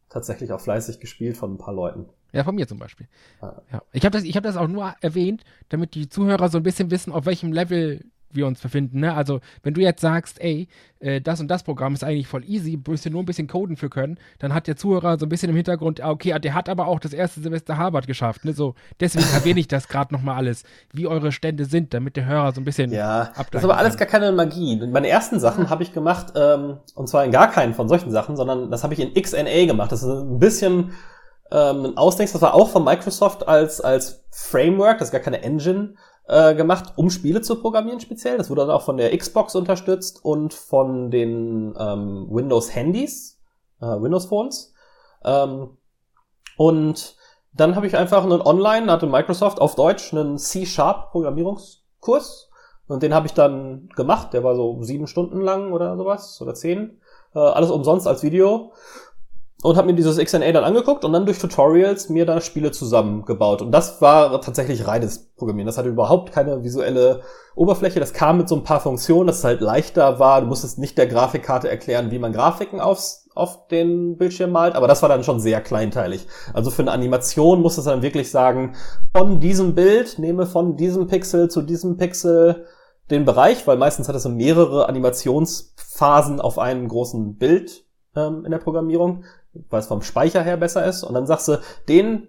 tatsächlich auch fleißig gespielt von ein paar Leuten. Ja, von mir zum Beispiel. Ah. Ja. Ich habe das, ich hab das auch nur erwähnt, damit die Zuhörer so ein bisschen wissen, auf welchem Level wir uns befinden. Ne? Also, wenn du jetzt sagst, ey, äh, das und das Programm ist eigentlich voll easy, müsst ihr nur ein bisschen coden für können, dann hat der Zuhörer so ein bisschen im Hintergrund, ah, okay, der hat aber auch das erste Semester Harvard geschafft. Ne? So, deswegen erwähne ich das gerade nochmal alles, wie eure Stände sind, damit der Hörer so ein bisschen Ja, das ist aber alles kann. gar keine Magie. Meine ersten Sachen habe ich gemacht, ähm, und zwar in gar keinen von solchen Sachen, sondern das habe ich in XNA gemacht. Das ist ein bisschen ähm, ein Ausdenks, das war auch von Microsoft als, als Framework, das ist gar keine Engine, äh, gemacht, um Spiele zu programmieren speziell. Das wurde dann auch von der Xbox unterstützt und von den ähm, Windows Handys, äh, Windows Phones. Ähm, und dann habe ich einfach einen Online, hatte Microsoft auf Deutsch einen C-Sharp Programmierungskurs und den habe ich dann gemacht. Der war so sieben Stunden lang oder sowas oder zehn. Äh, alles umsonst als Video und habe mir dieses XNA dann angeguckt und dann durch Tutorials mir da Spiele zusammengebaut. Und das war tatsächlich reines Programmieren. Das hatte überhaupt keine visuelle Oberfläche. Das kam mit so ein paar Funktionen, dass es halt leichter war. Du musstest nicht der Grafikkarte erklären, wie man Grafiken aufs, auf den Bildschirm malt, aber das war dann schon sehr kleinteilig. Also für eine Animation musstest du dann wirklich sagen, von diesem Bild nehme von diesem Pixel zu diesem Pixel den Bereich, weil meistens hat es so mehrere Animationsphasen auf einem großen Bild ähm, in der Programmierung, es vom Speicher her besser ist. Und dann sagst du, den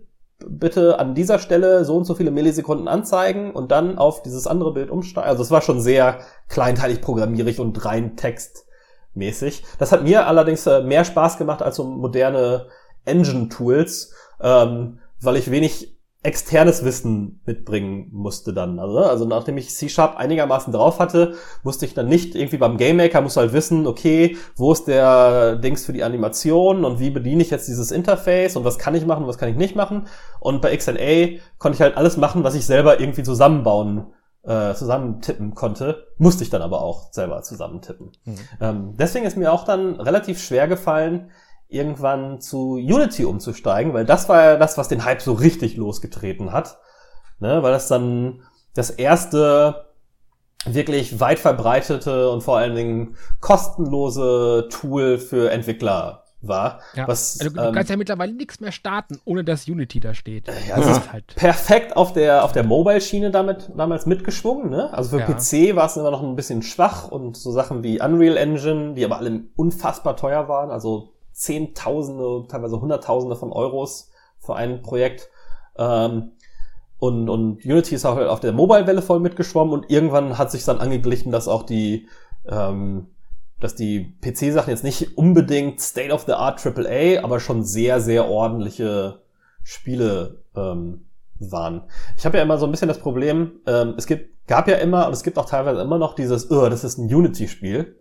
bitte an dieser Stelle so und so viele Millisekunden anzeigen und dann auf dieses andere Bild umsteigen. Also es war schon sehr kleinteilig programmierig und rein textmäßig. Das hat mir allerdings äh, mehr Spaß gemacht als so moderne Engine-Tools, ähm, weil ich wenig externes Wissen mitbringen musste dann. Also, ne, also nachdem ich C-Sharp einigermaßen drauf hatte, musste ich dann nicht irgendwie beim Game Maker, musst du halt wissen, okay, wo ist der Dings für die Animation und wie bediene ich jetzt dieses Interface und was kann ich machen, was kann ich nicht machen. Und bei XNA konnte ich halt alles machen, was ich selber irgendwie zusammenbauen, äh, zusammentippen konnte, musste ich dann aber auch selber zusammentippen. Mhm. Ähm, deswegen ist mir auch dann relativ schwer gefallen, irgendwann zu Unity umzusteigen, weil das war ja das, was den Hype so richtig losgetreten hat. Ne? Weil das dann das erste wirklich weit verbreitete und vor allen Dingen kostenlose Tool für Entwickler war. Ja. Was, also, du ähm, kannst ja mittlerweile nichts mehr starten, ohne dass Unity da steht. ja, das es ist halt. perfekt auf der, auf der Mobile-Schiene damit, damals mitgeschwungen. Ne? Also für Ja. PC war es immer noch ein bisschen schwach und so Sachen wie Unreal Engine, die aber alle unfassbar teuer waren, also Zehntausende, teilweise Hunderttausende von Euros für ein Projekt. Ähm, und, und Unity ist auch auf der Mobile-Welle voll mitgeschwommen und irgendwann hat sich dann angeglichen, dass auch die, ähm, dass die PC-Sachen jetzt nicht unbedingt State of the Art AAA, aber schon sehr, sehr ordentliche Spiele ähm, waren. Ich habe ja immer so ein bisschen das Problem, ähm, es gibt, gab ja immer und es gibt auch teilweise immer noch dieses, oh, das ist ein Unity-Spiel.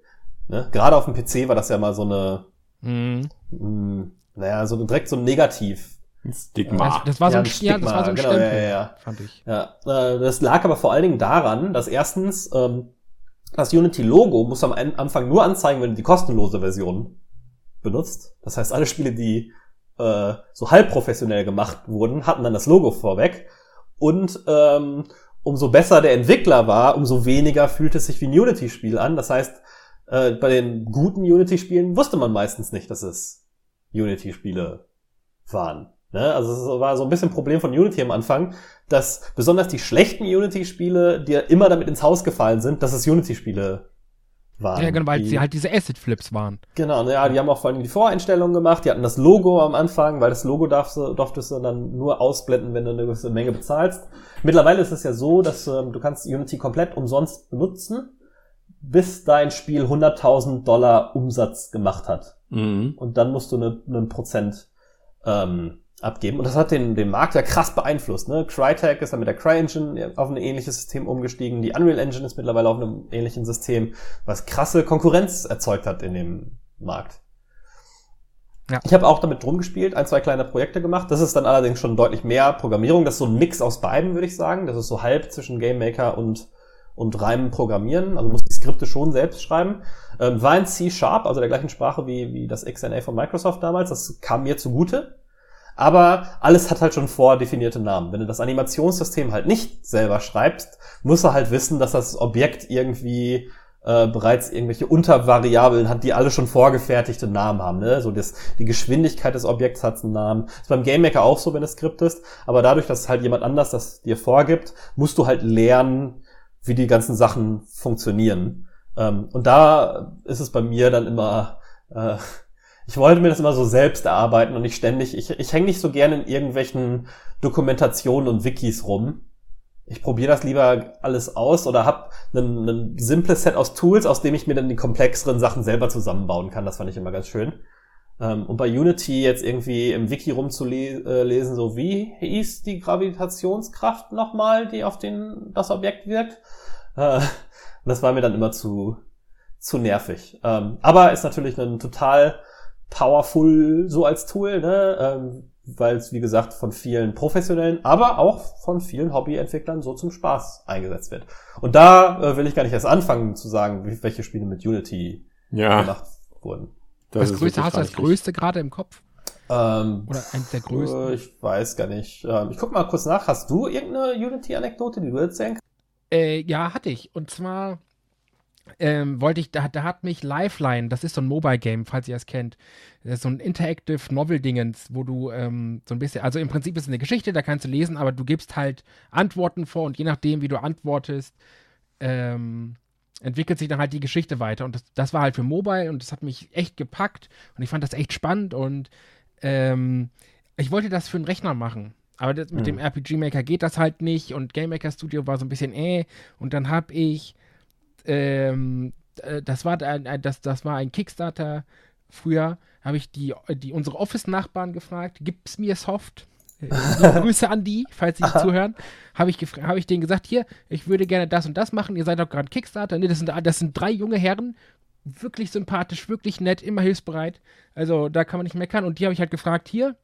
Ne? Gerade auf dem PC war das ja mal so eine, Mhm. mh, naja, so direkt so ein Negativ. Stigma. Das, das war so Ja, ein, ein ja, das war so ein Stigma, genau, Stempel, ja, ja, ja. fand ich. Ja, äh, das lag aber vor allen Dingen daran, dass erstens ähm, das Unity-Logo musst du am Anfang nur anzeigen, wenn du die kostenlose Version benutzt. Das heißt, alle Spiele, die äh, so halb professionell gemacht wurden, hatten dann das Logo vorweg. Und ähm, umso besser der Entwickler war, umso weniger fühlte es sich wie ein Unity-Spiel an. Das heißt, äh, bei den guten Unity-Spielen wusste man meistens nicht, dass es Unity-Spiele waren. Ne? Also es war so ein bisschen ein Problem von Unity am Anfang, dass besonders die schlechten Unity-Spiele dir immer damit ins Haus gefallen sind, dass es Unity-Spiele waren. Ja, genau, weil die, sie halt diese Acid-Flips waren. Genau, ja, die haben auch vor allem die Voreinstellungen gemacht, die hatten das Logo am Anfang, weil das Logo darfst du, durftest du dann nur ausblenden, wenn du eine gewisse Menge bezahlst. Mittlerweile ist es ja so, dass ähm, du kannst Unity komplett umsonst benutzen, bis dein Spiel 100.000 Dollar Umsatz gemacht hat. Mhm. Und dann musst du einen eine Prozent ähm, abgeben. Und das hat den, den Markt ja krass beeinflusst. Ne? Crytek ist dann mit der CryEngine auf ein ähnliches System umgestiegen. Die Unreal Engine ist mittlerweile auf einem ähnlichen System, was krasse Konkurrenz erzeugt hat in dem Markt. Ja. Ich habe auch damit drum gespielt, ein, zwei kleine Projekte gemacht. Das ist dann allerdings schon deutlich mehr Programmierung. Das ist so ein Mix aus beiden, würde ich sagen. Das ist so halb zwischen Game Maker und und reinem Programmieren, also muss die Skripte schon selbst schreiben. Ähm, war in C-Sharp, also der gleichen Sprache wie, wie das XNA von Microsoft damals. Das kam mir zugute. Aber alles hat halt schon vordefinierte Namen. Wenn du das Animationssystem halt nicht selber schreibst, musst du halt wissen, dass das Objekt irgendwie äh, bereits irgendwelche Untervariablen hat, die alle schon vorgefertigte Namen haben. Ne? So das, die Geschwindigkeit des Objekts hat einen Namen. ist beim GameMaker auch so, wenn es Skript ist. Aber dadurch, dass halt jemand anders das dir vorgibt, musst du halt lernen, wie die ganzen Sachen funktionieren. Ähm, und da ist es bei mir dann immer äh, ich wollte mir das immer so selbst erarbeiten und nicht ständig, ich, ich hänge nicht so gerne in irgendwelchen Dokumentationen und Wikis rum. Ich probiere das lieber alles aus oder habe ein, ein simples Set aus Tools, aus dem ich mir dann die komplexeren Sachen selber zusammenbauen kann. Das fand ich immer ganz schön. Ähm, und bei Unity jetzt irgendwie im Wiki rumzulesen, so wie hieß die Gravitationskraft nochmal, die auf den, das Objekt wirkt. Äh, das war mir dann immer zu, zu nervig. Ähm, aber ist natürlich ein total powerful so als Tool, ne? ähm, weil es, wie gesagt, von vielen professionellen, aber auch von vielen Hobbyentwicklern so zum Spaß eingesetzt wird. Und da äh, will ich gar nicht erst anfangen zu sagen, welche Spiele mit Unity ja. gemacht wurden. Das, das größte hast du das größte gerade im Kopf? Ähm, Oder eins der größten? Ich weiß gar nicht. Ähm, ich guck mal kurz nach. Hast du irgendeine Unity-Anekdote, die du erzählen kannst? Äh, ja, hatte ich. Und zwar ähm, wollte ich, da, da hat mich Lifeline, das ist so ein Mobile-Game, falls ihr es kennt. Das ist so ein Interactive Novel-Dingens, wo du ähm, so ein bisschen, also im Prinzip ist es eine Geschichte, da kannst du lesen, aber du gibst halt Antworten vor und je nachdem, wie du antwortest, ähm, entwickelt sich dann halt die Geschichte weiter. Und das, das, war halt für Mobile und das hat mich echt gepackt und ich fand das echt spannend und ähm, ich wollte das für einen Rechner machen. Aber das, mit mhm. dem RPG Maker geht das halt nicht und Game Maker Studio war so ein bisschen äh. Und dann habe ich ähm, äh, das war ein, das, das war ein Kickstarter früher, habe ich die, die unsere Office-Nachbarn gefragt, gibt's mir Soft? Äh, Grüße an die, falls sie zuhören. Habe ich, hab ich denen gesagt, hier, ich würde gerne das und das machen, ihr seid doch gerade Kickstarter. Nee, das sind, das sind drei junge Herren, wirklich sympathisch, wirklich nett, immer hilfsbereit. Also da kann man nicht meckern. Und die habe ich halt gefragt, hier,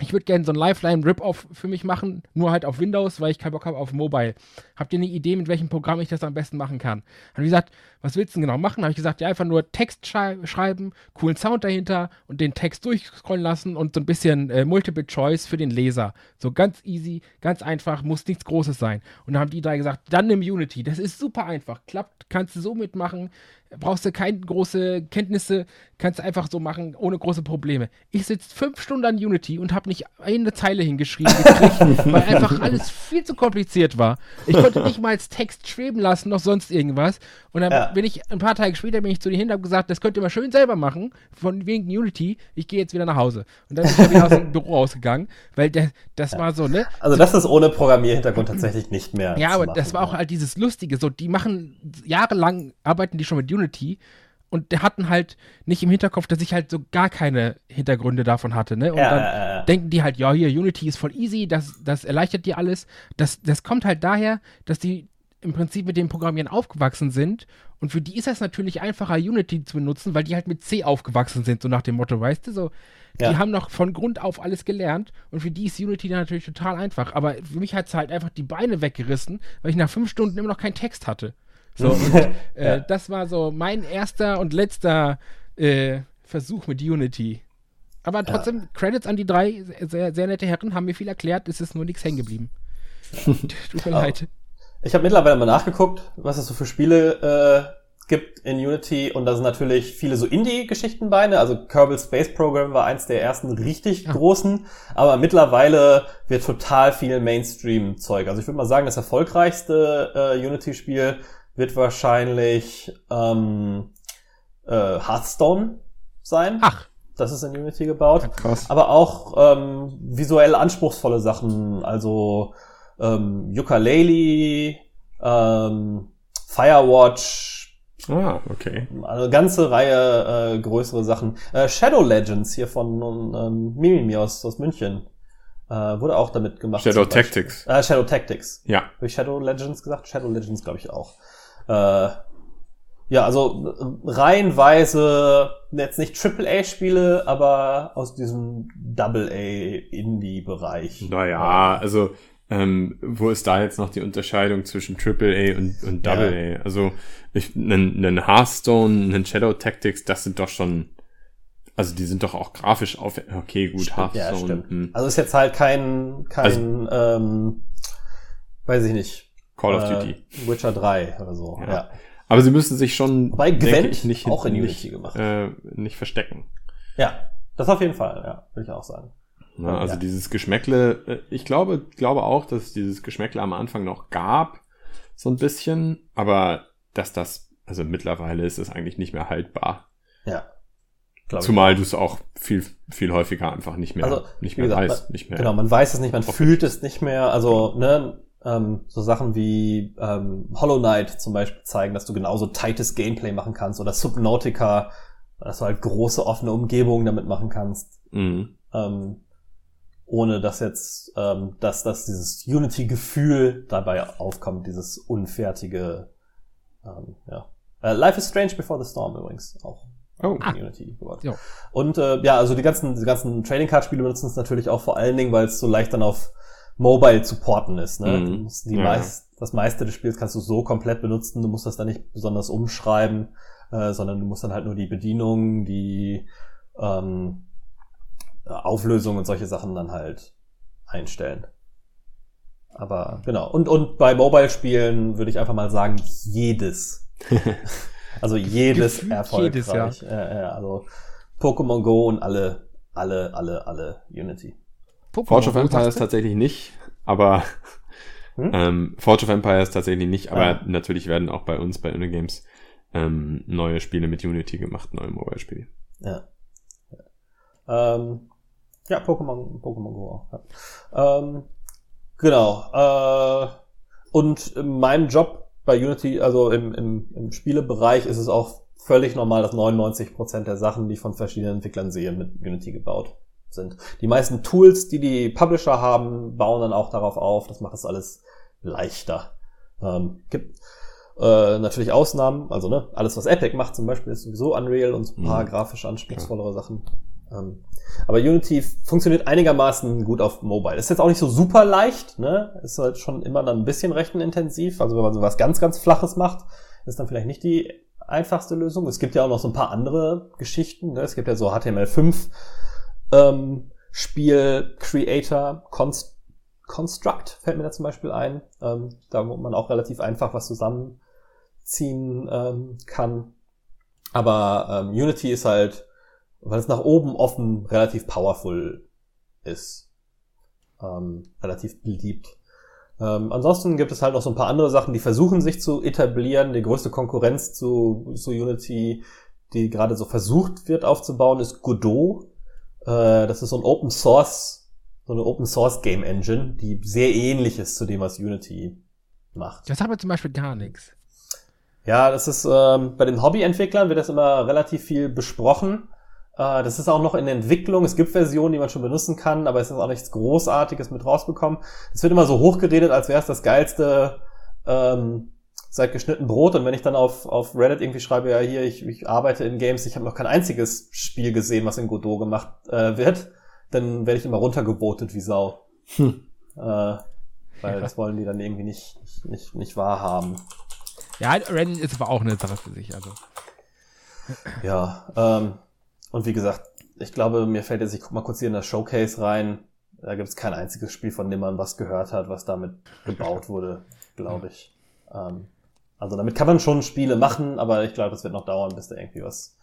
ich würde gerne so ein Lifeline-Rip-Off für mich machen, nur halt auf Windows, weil ich keinen Bock habe auf Mobile. Habt ihr eine Idee, mit welchem Programm ich das am besten machen kann? Haben die gesagt, was willst du denn genau machen? Habe ich gesagt, ja, einfach nur Text schrei schreiben, coolen Sound dahinter und den Text durchscrollen lassen und so ein bisschen äh, Multiple Choice für den Leser. So ganz easy, ganz einfach, muss nichts Großes sein. Und dann haben die drei gesagt, dann nimm Unity. Das ist super einfach, klappt, kannst du so mitmachen brauchst du keine große Kenntnisse, kannst du einfach so machen, ohne große Probleme. Ich sitze fünf Stunden an Unity und habe nicht eine Zeile hingeschrieben gekriegt, weil einfach alles viel zu kompliziert war. Ich konnte nicht mal als Text schweben lassen, noch sonst irgendwas. Und dann ja. bin ich, ein paar Tage später bin ich zu den hin und gesagt, das könnt ihr mal schön selber machen, von wegen Unity, ich gehe jetzt wieder nach Hause. Und dann bin ich wieder aus dem Büro rausgegangen, weil der, das ja. war so, ne? Also das ist ohne Programmierhintergrund tatsächlich nicht mehr. Ja, aber machen, das war auch halt dieses Lustige, so, die machen jahrelang, arbeiten die schon mit Unity Unity und der hatten halt nicht im Hinterkopf, dass ich halt so gar keine Hintergründe davon hatte, ne? Und ja, dann ja, ja. denken die halt, ja, hier, Unity ist voll easy, das, das erleichtert dir alles. Das, das kommt halt daher, dass die im Prinzip mit dem Programmieren aufgewachsen sind und für die ist es natürlich einfacher, Unity zu benutzen, weil die halt mit C aufgewachsen sind, so nach dem Motto, weißt du, so. Die haben noch von Grund auf alles gelernt und für die ist Unity dann natürlich total einfach. Aber für mich hat es halt einfach die Beine weggerissen, weil ich nach fünf Stunden immer noch keinen Text hatte. So, und, äh, ja. das war so mein erster und letzter äh, Versuch mit Unity. Aber trotzdem, ja. Credits an die drei sehr, sehr nette Herren, haben mir viel erklärt, es ist nur nichts hängen geblieben. Tut mir leid. Ich habe mittlerweile mal nachgeguckt, was es so für Spiele äh, gibt in Unity und da sind natürlich viele so Indie-Geschichten bei. Ne? Also Kerbal Space Program war eins der ersten richtig ja. großen, aber mittlerweile wird total viel Mainstream-Zeug. Also ich würde mal sagen, das erfolgreichste äh, Unity-Spiel wird wahrscheinlich ähm, äh, Hearthstone sein. Ach. Das ist in Unity gebaut. Ja, krass. Aber auch ähm, visuell anspruchsvolle Sachen, also ähm, Ukulele, ähm, Firewatch, Ah, okay. Eine ganze Reihe äh, größere Sachen. Äh, Shadow Legends hier von ähm, Mimimi aus, aus München. Äh, wurde auch damit gemacht. Shadow Tactics. Äh, Shadow Tactics. Ja. Habe ich Shadow Legends gesagt? Shadow Legends glaube ich auch. Äh, ja, also reihenweise jetzt nicht AAA-Spiele, aber aus diesem Double-A-Indie-Bereich. Naja, also ähm, wo ist da jetzt noch die Unterscheidung zwischen AAA und, und Double Ja. Also ich, einen, einen Hearthstone, einen Shadow Tactics, das sind doch schon, also die sind doch auch grafisch auf. Okay, gut, stimmt, Hearthstone. Ja, stimmt. Hm. Also ist jetzt halt kein, kein, also, ähm, weiß ich nicht. Call of Duty. Äh, Witcher 3 oder so. Ja. ja. Aber sie müssen sich schon, Bei Gwent ich, nicht, auch in nicht, Unity gemacht. Äh, nicht verstecken. Ja, das auf jeden Fall. Ja, würde ich auch sagen. Na, also ja. dieses Geschmäckle, äh, ich glaube, glaube auch, dass es dieses Geschmäckle am Anfang noch gab, so ein bisschen, aber dass das, also mittlerweile ist es eigentlich nicht mehr haltbar. Ja. Zumal du es auch viel, viel häufiger einfach nicht mehr, also, nicht mehr gesagt, weißt, man, nicht mehr. Genau, man weiß es nicht, man fühlt es nicht mehr. Also, ne, ähm, so Sachen wie ähm, Hollow Knight zum Beispiel zeigen, dass du genauso tightes Gameplay machen kannst oder Subnautica, dass du halt große offene Umgebungen damit machen kannst. Mhm. Ähm, ohne dass jetzt, ähm, dass, dass dieses Unity-Gefühl dabei aufkommt, dieses unfertige, ähm, ja. Äh, Life is Strange Before the Storm übrigens auch. Oh. Ah. Unity gebaut. Ja. Und äh, ja, also die ganzen, die ganzen Trading Card Spiele benutzen es natürlich auch vor allen Dingen, weil es so leicht dann auf Mobile zu porten ist. Ne? Mhm. Die ja. meist, das meiste des Spiels kannst du so komplett benutzen. Du musst das dann nicht besonders umschreiben, äh, sondern du musst dann halt nur die Bedienung, die ähm, Auflösung und solche Sachen dann halt einstellen. Aber genau. Und, und bei Mobile-Spielen würde ich einfach mal sagen, jedes. also jedes erfolgreich. Jedes, ja. äh, also Pokémon Go und alle, alle, alle, alle Unity. Pokémon Forge of Empires tatsächlich nicht, aber hm? ähm, Forge of Empires tatsächlich nicht, aber ja. natürlich werden auch bei uns bei Unigames ähm, neue Spiele mit Unity gemacht, neue Mobile-Spiele. Ja. Ähm, ja, Pokémon, Pokémon Go auch. Ja. Ähm, genau. Äh, und in meinem Job bei Unity, also im, im, im Spielebereich, ist es auch völlig normal, dass 99% der Sachen, die von verschiedenen Entwicklern sehe, mit Unity gebaut sind. Die meisten Tools, die die Publisher haben, bauen dann auch darauf auf. Das macht es alles leichter. Ähm, gibt äh, natürlich Ausnahmen, also ne, alles was Epic macht zum Beispiel ist sowieso Unreal und so ein paar mhm. grafisch anspruchsvollere Sachen. Ähm, aber Unity funktioniert einigermaßen gut auf Mobile. Ist jetzt auch nicht so super leicht, ne? Ist halt schon immer dann ein bisschen rechenintensiv. Also wenn man so was ganz, ganz Flaches macht, ist dann vielleicht nicht die einfachste Lösung. Es gibt ja auch noch so ein paar andere Geschichten. Ne? Es gibt ja so HTML5 ähm, Spiel Creator Const Construct fällt mir da zum Beispiel ein. Ähm, da wo man auch relativ einfach was zusammenziehen ähm, kann. Aber ähm, Unity ist halt weil es nach oben offen relativ powerful ist. Ähm, relativ beliebt. Ähm, ansonsten gibt es halt noch so ein paar andere Sachen, die versuchen sich zu etablieren. Die größte Konkurrenz zu, zu Unity, die gerade so versucht wird aufzubauen, ist Godot. Äh, das ist so ein Open Source, so eine Open Source Game Engine, die sehr ähnlich ist zu dem, was Unity macht. Das haben wir zum Beispiel gar nichts. Ja, das ist ähm, bei den Hobbyentwicklern wird das immer relativ viel besprochen. Äh, das ist auch noch in Entwicklung. Es gibt Versionen, die man schon benutzen kann, aber es ist auch nichts Großartiges mit rausbekommen. Es wird immer so hochgeredet, als wäre es das geilste ähm, seit geschnitten Brot. Und wenn ich dann auf, auf Reddit irgendwie schreibe, ja hier, ich, ich arbeite in Games, ich habe noch kein einziges Spiel gesehen, was in Godot gemacht äh, wird, dann werde ich immer runtergebotet wie Sau. Hm. Äh, weil ja. das wollen die dann irgendwie nicht, nicht, nicht wahrhaben. Ja, Rennen ist aber auch eine Sache für sich, also. Ja, ähm, und wie gesagt, ich glaube, mir fällt jetzt, ich guck mal kurz hier in das Showcase rein. Da gibt es kein einziges Spiel, von dem man was gehört hat, was damit gebaut wurde, glaube ich. Ähm, also damit kann man schon Spiele machen, aber ich glaube, das wird noch dauern, bis da irgendwie was,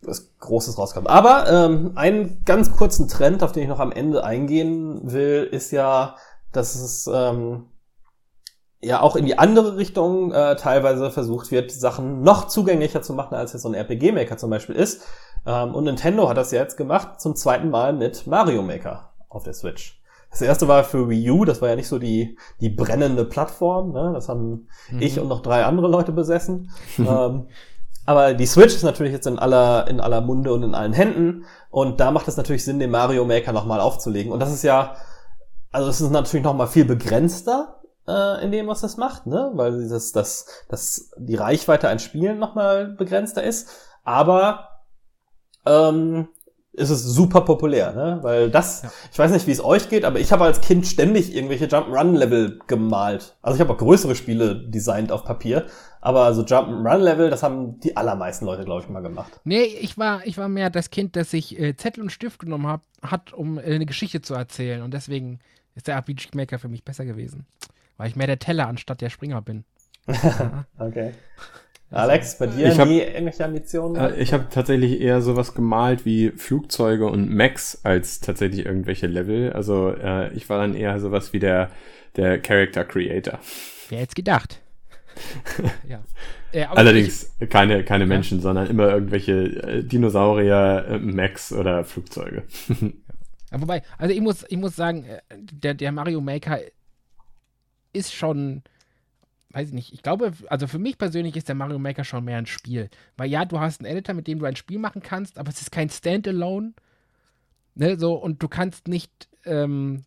was Großes rauskommt. Aber ähm, einen ganz kurzen Trend, auf den ich noch am Ende eingehen will, ist ja, dass es ähm, ja auch in die andere Richtung äh, teilweise versucht wird, Sachen noch zugänglicher zu machen, als jetzt so ein RPG-Maker zum Beispiel ist. Ähm, und Nintendo hat das ja jetzt gemacht, zum zweiten Mal mit Mario Maker auf der Switch. Das erste war für Wii U, das war ja nicht so die, die brennende Plattform, ne? das haben mhm. ich und noch drei andere Leute besessen. ähm, aber die Switch ist natürlich jetzt in aller, in aller Munde und in allen Händen. Und da macht es natürlich Sinn, den Mario Maker nochmal aufzulegen. Und das ist ja, also es ist natürlich nochmal viel begrenzter äh, in dem, was das macht, ne? Weil dieses, das, das, die Reichweite an Spielen nochmal begrenzter ist. Aber ähm, ist es super populär, ne? Weil das, ja. ich weiß nicht, wie es euch geht, aber ich habe als Kind ständig irgendwelche Jump'n'Run-Level gemalt. Also ich habe auch größere Spiele designt auf Papier, aber so Jump'n'Run-Level, das haben die allermeisten Leute, glaube ich, mal gemacht. Nee, ich war, ich war mehr das Kind, das sich äh, Zettel und Stift genommen hab, hat, um äh, eine Geschichte zu erzählen. Und deswegen ist der RPG Maker für mich besser gewesen. Weil ich mehr der Teller anstatt der Springer bin. okay. Alex, bei dir ich hab, nie irgendwelche Ambitionen? Äh, ich habe tatsächlich eher sowas gemalt wie Flugzeuge und Max als tatsächlich irgendwelche Level. Also äh, ich war dann eher sowas wie der, der Character Creator. Wer jetzt gedacht? ja. Äh, Allerdings ich, keine, keine ja. Menschen, sondern immer irgendwelche äh, Dinosaurier, äh, Max oder Flugzeuge. ja, wobei, also ich muss, ich muss sagen, äh, der, der Mario Maker ist schon weiß ich nicht, ich glaube, also für mich persönlich ist der Mario Maker schon mehr ein Spiel. Weil ja, du hast einen Editor, mit dem du ein Spiel machen kannst, aber es ist kein Standalone. Ne, so, und du kannst nicht, ähm,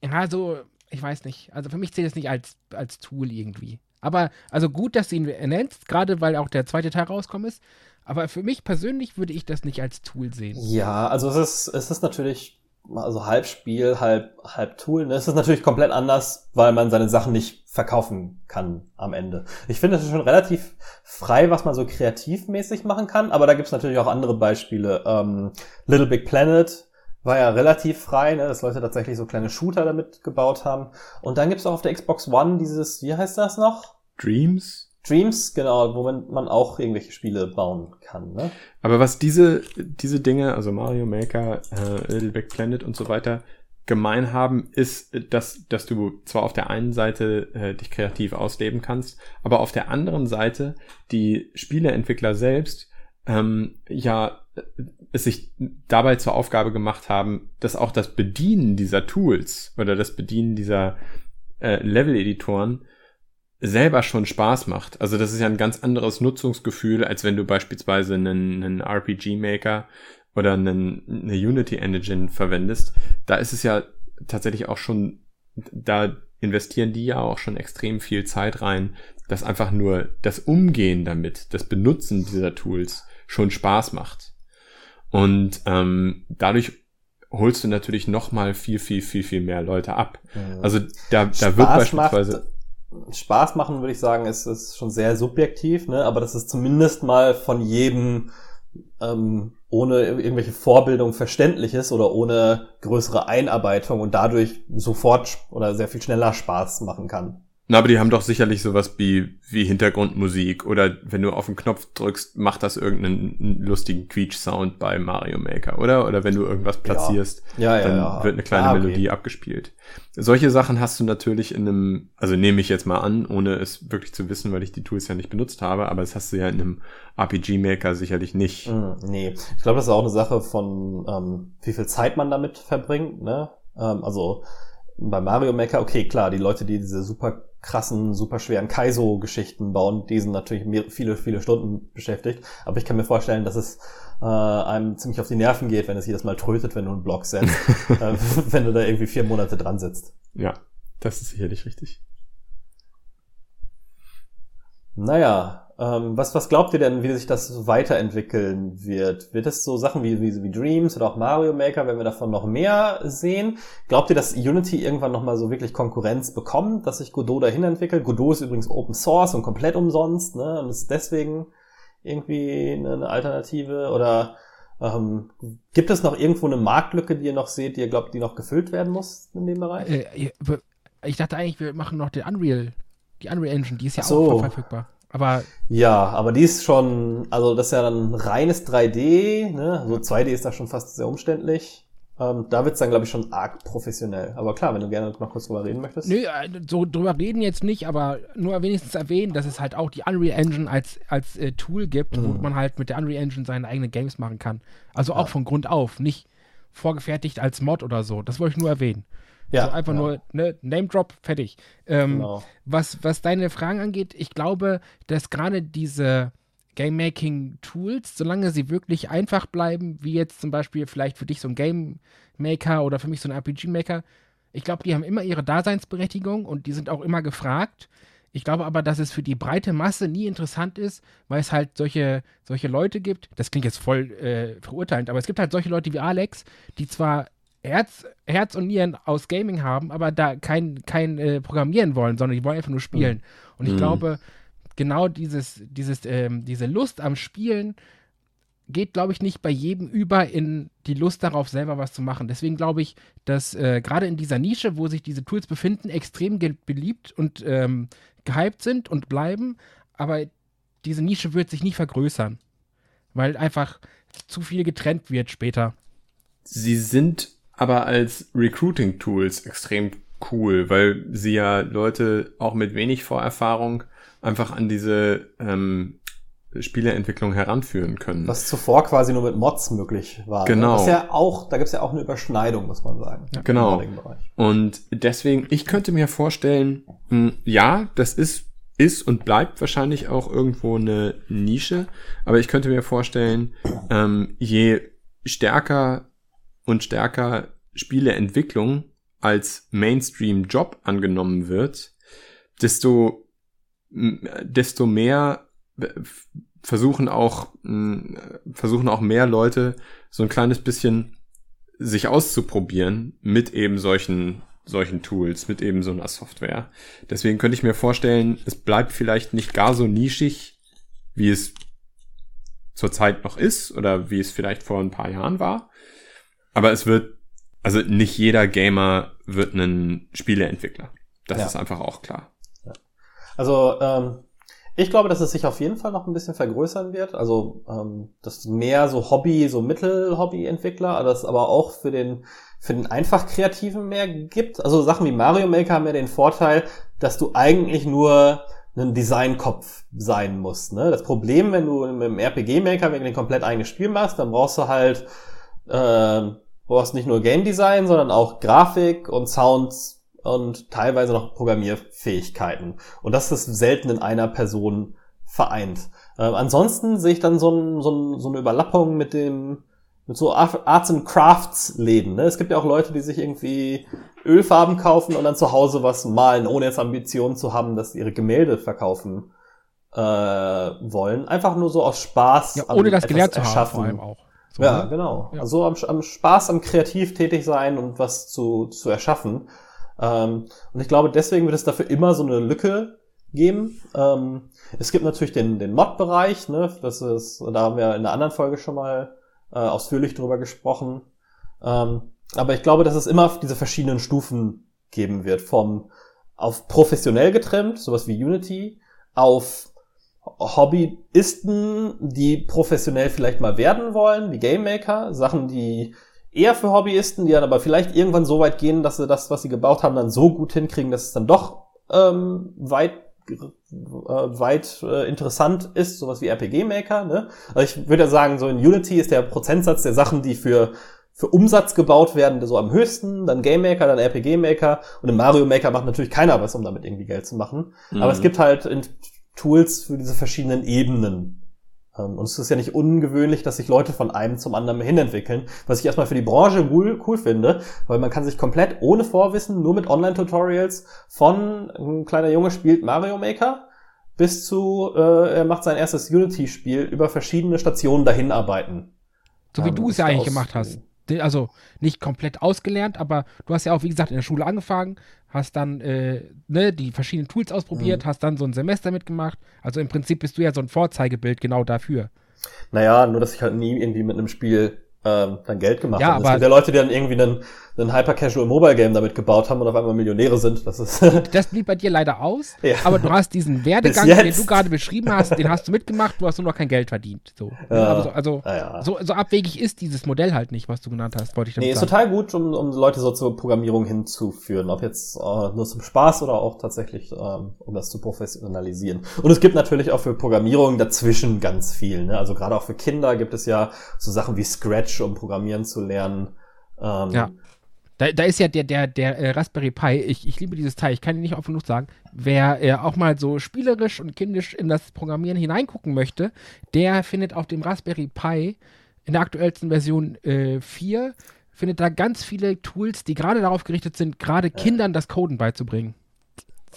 ja, so, ich weiß nicht. Also für mich zählt es nicht als, als Tool irgendwie. Aber, also gut, dass du ihn nennst, gerade weil auch der zweite Teil rauskommen ist. Aber für mich persönlich würde ich das nicht als Tool sehen. Ja, also es ist, es ist natürlich also halb Spiel, halb, halb Tool. Ne? Es ist natürlich komplett anders, weil man seine Sachen nicht verkaufen kann am Ende. Ich finde, es ist schon relativ frei, was man so kreativmäßig machen kann, aber da gibt's natürlich auch andere Beispiele. Ähm, Little Big Planet war ja relativ frei, ne? dass Leute tatsächlich so kleine Shooter damit gebaut haben. Und dann gibt's auch auf der Xbox One dieses, wie heißt das noch? Dreams? Dreams, genau, wo man, man auch irgendwelche Spiele bauen kann. Ne? Aber was diese, diese Dinge, also Mario Maker, äh, Little Big Planet und so weiter, gemein haben, ist, dass, dass du zwar auf der einen Seite äh, dich kreativ ausleben kannst, aber auf der anderen Seite die Spieleentwickler selbst ähm, ja es sich dabei zur Aufgabe gemacht haben, dass auch das Bedienen dieser Tools oder das Bedienen dieser äh, Level-Editoren selber schon Spaß macht. Also das ist ja ein ganz anderes Nutzungsgefühl, als wenn du beispielsweise einen, einen RPG-Maker oder einen, eine Unity Engine verwendest. Da ist es ja tatsächlich auch schon, da investieren die ja auch schon extrem viel Zeit rein, dass einfach nur das Umgehen damit, das Benutzen dieser Tools schon Spaß macht. Und ähm, dadurch holst du natürlich noch mal viel, viel, viel, viel mehr Leute ab. Also da, da wird beispielsweise macht, Spaß machen, würde ich sagen, ist, ist schon sehr subjektiv, ne? aber das ist zumindest mal von jedem ähm, ohne irgendwelche Vorbildung verständlich ist oder ohne größere Einarbeitung und dadurch sofort oder sehr viel schneller Spaß machen kann. Na, aber die haben doch sicherlich sowas wie, wie Hintergrundmusik oder wenn du auf den Knopf drückst, macht das irgendeinen lustigen Quietsch-Sound bei Mario Maker, oder? Oder wenn du irgendwas platzierst, ja. Ja, dann ja, wird eine kleine ah, okay. Melodie abgespielt. Solche Sachen hast du natürlich in einem, also nehme ich jetzt mal an, ohne es wirklich zu wissen, weil ich die Tools ja nicht benutzt habe, aber das hast du ja in einem RPG-Maker sicherlich nicht. Mm, nee, ich glaube, das ist auch eine Sache von, ähm, wie viel Zeit man damit verbringt, ne? Ähm, also bei Mario Maker, okay, klar, die Leute, die diese super krassen, super schweren Kaizo-Geschichten bauen, die sind natürlich viele, viele Stunden beschäftigt. Aber ich kann mir vorstellen, dass es äh, einem ziemlich auf die Nerven geht, wenn es jedes Mal trötet, wenn du einen Block setzt, äh, wenn du da irgendwie vier Monate dran sitzt. Ja, das ist sicherlich richtig. Naja, Ähm, was, was glaubt ihr denn, wie sich das weiterentwickeln wird? Wird es so Sachen wie, wie, wie Dreams oder auch Mario Maker, wenn wir davon noch mehr sehen? Glaubt ihr, dass Unity irgendwann nochmal so wirklich Konkurrenz bekommt, dass sich Godot dahin entwickelt? Godot ist übrigens Open Source und komplett umsonst, ne? Und ist deswegen irgendwie eine Alternative? Oder ähm, gibt es noch irgendwo eine Marktlücke, die ihr noch seht, die ihr glaubt, die noch gefüllt werden muss in dem Bereich? Äh, ich dachte eigentlich, wir machen noch den Unreal, die Unreal Engine, die ist ja so. auch verfügbar. Aber ja, aber die ist schon, also das ist ja dann reines 3D, ne? Also 2D ist da schon fast sehr umständlich. Ähm, da wird's dann, glaube ich, schon arg professionell. Aber klar, wenn du gerne noch kurz drüber reden möchtest. Nö, äh, so drüber reden jetzt nicht, aber nur wenigstens erwähnen, dass es halt auch die Unreal Engine als, als äh, Tool gibt, mhm. wo man halt mit der Unreal Engine seine eigenen Games machen kann. Also auch ja. von Grund auf, nicht vorgefertigt als Mod oder so. Das wollte ich nur erwähnen. Ja, also einfach ja. nur ne, Name Drop, fertig. Ähm, genau. was, was deine Fragen angeht, ich glaube, dass gerade diese Game Making Tools, solange sie wirklich einfach bleiben, wie jetzt zum Beispiel vielleicht für dich so ein Game Maker oder für mich so ein RPG Maker, ich glaube, die haben immer ihre Daseinsberechtigung und die sind auch immer gefragt. Ich glaube aber, dass es für die breite Masse nie interessant ist, weil es halt solche, solche Leute gibt. Das klingt jetzt voll äh, verurteilend, aber es gibt halt solche Leute wie Alex, die zwar Herz, Herz und Nieren aus Gaming haben, aber da kein, kein äh, Programmieren wollen, sondern die wollen einfach nur spielen. Mhm. Und ich mhm. glaube, genau dieses, dieses, ähm, diese Lust am Spielen geht, glaube ich, nicht bei jedem über in die Lust darauf, selber was zu machen. Deswegen glaube ich, dass äh, gerade in dieser Nische, wo sich diese Tools befinden, extrem beliebt und ähm, gehypt sind und bleiben. Aber diese Nische wird sich nicht vergrößern, weil einfach zu viel getrennt wird später. Sie sind aber als Recruiting-Tools extrem cool, weil sie ja Leute auch mit wenig Vorerfahrung einfach an diese ähm, Spieleentwicklung heranführen können. Was zuvor quasi nur mit Mods möglich war. Ne? Genau. Das ja auch, da gibt's ja auch eine Überschneidung, muss man sagen. Ja, genau. Und deswegen, ich könnte mir vorstellen, mh, hm, ja, das ist ist und bleibt wahrscheinlich auch irgendwo eine Nische, aber ich könnte mir vorstellen, ähm, je stärker und stärker Spieleentwicklung als Mainstream-Job angenommen wird, desto, desto mehr versuchen auch, versuchen auch mehr Leute so ein kleines bisschen sich auszuprobieren mit eben solchen, solchen Tools, mit eben so einer Software. Deswegen könnte ich mir vorstellen, es bleibt vielleicht nicht gar so nischig, wie es zurzeit noch ist oder wie es vielleicht vor ein paar Jahren war. Aber es wird, also nicht jeder Gamer wird ein Spieleentwickler. Das ja. ist einfach auch klar. Ja. Also ähm, ich glaube, dass es sich auf jeden Fall noch ein bisschen vergrößern wird. Also ähm, dass mehr so Hobby, so Mittel-Hobby-Entwickler, das aber auch für den für den einfach Kreativen mehr gibt. Also Sachen wie Mario Maker haben ja den Vorteil, dass du eigentlich nur ein Designkopf sein musst. Ne? Das Problem, wenn du mit dem RPG Maker wenn du ein komplett eigenes Spiel machst, dann brauchst du halt äh, Du hast nicht nur Game Design, sondern auch Grafik und Sounds und teilweise noch Programmierfähigkeiten. Und das ist selten in einer Person vereint. Ähm, ansonsten sehe ich dann so, ein, so, ein, so eine Überlappung mit dem mit so Arts and Crafts Läden. Ne? Es gibt ja auch Leute, die sich irgendwie Ölfarben kaufen und dann zu Hause was malen, ohne jetzt Ambitionen zu haben, dass sie ihre Gemälde verkaufen äh, wollen. Einfach nur so aus Spaß. Ja, ohne das gelernt zu haben, vor allem auch. So, ja, ne? genau. Ja. Also am, am, Spaß, am kreativ tätig sein und was zu, zu erschaffen. Ähm, und ich glaube, deswegen wird es dafür immer so eine Lücke geben. Ähm, es gibt natürlich den, den Mod-Bereich, ne? Das ist, da haben wir in einer anderen Folge schon mal äh, ausführlich drüber gesprochen. Ähm, aber ich glaube, dass es immer diese verschiedenen Stufen geben wird. Vom auf professionell getrimmt, sowas wie Unity, auf Hobbyisten, die professionell vielleicht mal werden wollen, wie Game Maker, Sachen, die eher für Hobbyisten, die dann aber vielleicht irgendwann so weit gehen, dass sie das, was sie gebaut haben, dann so gut hinkriegen, dass es dann doch ähm, weit äh, weit äh, interessant ist, sowas wie RPG Maker. Ne? Also ich würde ja sagen, so in Unity ist der Prozentsatz der Sachen, die für für Umsatz gebaut werden, so am höchsten, dann Game Maker, dann RPG Maker und im Mario Maker macht natürlich keiner was, um damit irgendwie Geld zu machen. Mhm. Aber es gibt halt in Tools für diese verschiedenen Ebenen. Ähm, und es ist ja nicht ungewöhnlich, dass sich Leute von einem zum anderen hin entwickeln, was ich erstmal für die Branche cool, cool finde, weil man kann sich komplett ohne Vorwissen, nur mit Online-Tutorials von ein kleiner Junge spielt Mario Maker bis zu, äh, er macht sein erstes Unity-Spiel über verschiedene Stationen dahin arbeiten. So wie ähm, du es ja eigentlich gemacht hast. Also nicht komplett ausgelernt, aber du hast ja auch, wie gesagt, in der Schule angefangen, hast dann äh, ne, die verschiedenen Tools ausprobiert, mhm. hast dann so ein Semester mitgemacht. Also im Prinzip bist du ja so ein Vorzeigebild genau dafür. Naja, nur dass ich halt nie irgendwie mit einem Spiel ähm, dann Geld gemacht ja, haben. Es gibt ja Leute, die dann irgendwie einen, einen Hyper-Casual-Mobile-Game damit gebaut haben und auf einmal Millionäre sind. Das, ist das blieb bei dir leider aus, ja. aber du hast diesen Werdegang, den du gerade beschrieben hast, den hast du mitgemacht, du hast nur noch kein Geld verdient. So. Ja. Also, also ja, so, so, abwegig ist dieses Modell halt nicht, was du genannt hast, wollte ich damit nee, sagen. ist total gut, um, um Leute so zur Programmierung hinzuführen, ob jetzt äh, nur zum Spaß oder auch tatsächlich, ähm, um das zu professionalisieren. Und es gibt natürlich auch für Programmierung dazwischen ganz viel. Ne? Also gerade auch für Kinder gibt es ja so Sachen wie Scratch Scratch, um Programmieren zu lernen. Ähm, ja. Da, da, ist ja der, der, der äh, Raspberry Pi, ich, ich liebe dieses Teil, ich kann ihn nicht oft genug sagen. Wer äh, auch mal so spielerisch und kindisch in das Programmieren hineingucken möchte, der findet auf dem Raspberry Pi in der aktuellsten Version äh, 4, findet da ganz viele Tools, die gerade darauf gerichtet sind, gerade Kindern das Coden beizubringen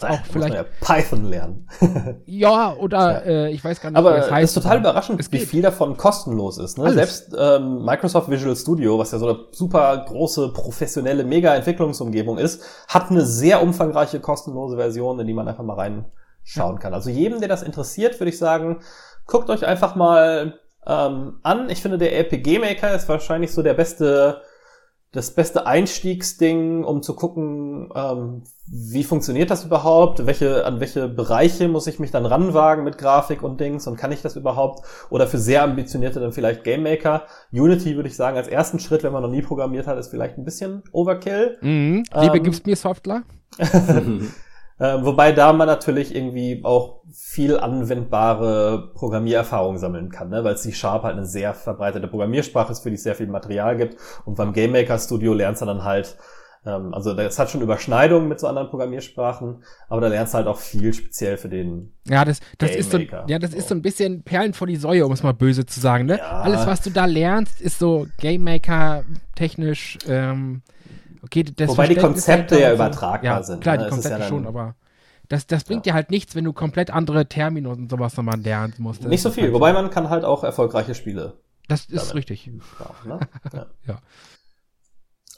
auch vielleicht ja Python lernen. ja, oder äh, ich weiß gar nicht, aber wie das heißt. Es ist total überraschend, wie viel davon kostenlos ist. Ne? Selbst ähm, Microsoft Visual Studio, was ja so eine super große professionelle Mega-Entwicklungsumgebung ist, hat eine sehr umfangreiche kostenlose Version, in die man einfach mal reinschauen ja. kann. Also jedem, der das interessiert, würde ich sagen, guckt euch einfach mal ähm, an. Ich finde, der RPG Maker ist wahrscheinlich so der beste das beste Einstiegsding, um zu gucken, ähm, wie funktioniert das überhaupt, welche, an welche Bereiche muss ich mich dann ranwagen mit Grafik und Dings und kann ich das überhaupt? Oder für sehr ambitionierte dann vielleicht Game Maker. Unity würde ich sagen, als ersten Schritt, wenn man noch nie programmiert hat, ist vielleicht ein bisschen Overkill. Mhm. Liebe, ähm, gibst mir Software? Äh, wobei da man natürlich irgendwie auch viel anwendbare Programmiererfahrung sammeln kann, ne? weil C-Sharp halt eine sehr verbreitete Programmiersprache ist, für die es sehr viel Material gibt. Und beim Game Maker Studio lernst du dann halt, ähm, also das hat schon Überschneidungen mit so anderen Programmiersprachen, aber da lernst du halt auch viel speziell für den Ja, das, das ist so, ja, das ist so ein bisschen Perlen vor die Säue, um es mal böse zu sagen. Ne? Ja. Alles, was du da lernst, ist so Game Maker technisch ähm, Okay, Wobei die Konzepte ja übertragbar ja, sind. Klar, ne? die Konzepte ja schon, aber das, das bringt ja. dir halt nichts, wenn du komplett andere Terminus und sowas nochmal lernen musst. Nicht so viel, halt wobei man kann halt auch erfolgreiche Spiele. Das ist damit. richtig. Ja, ne? ja.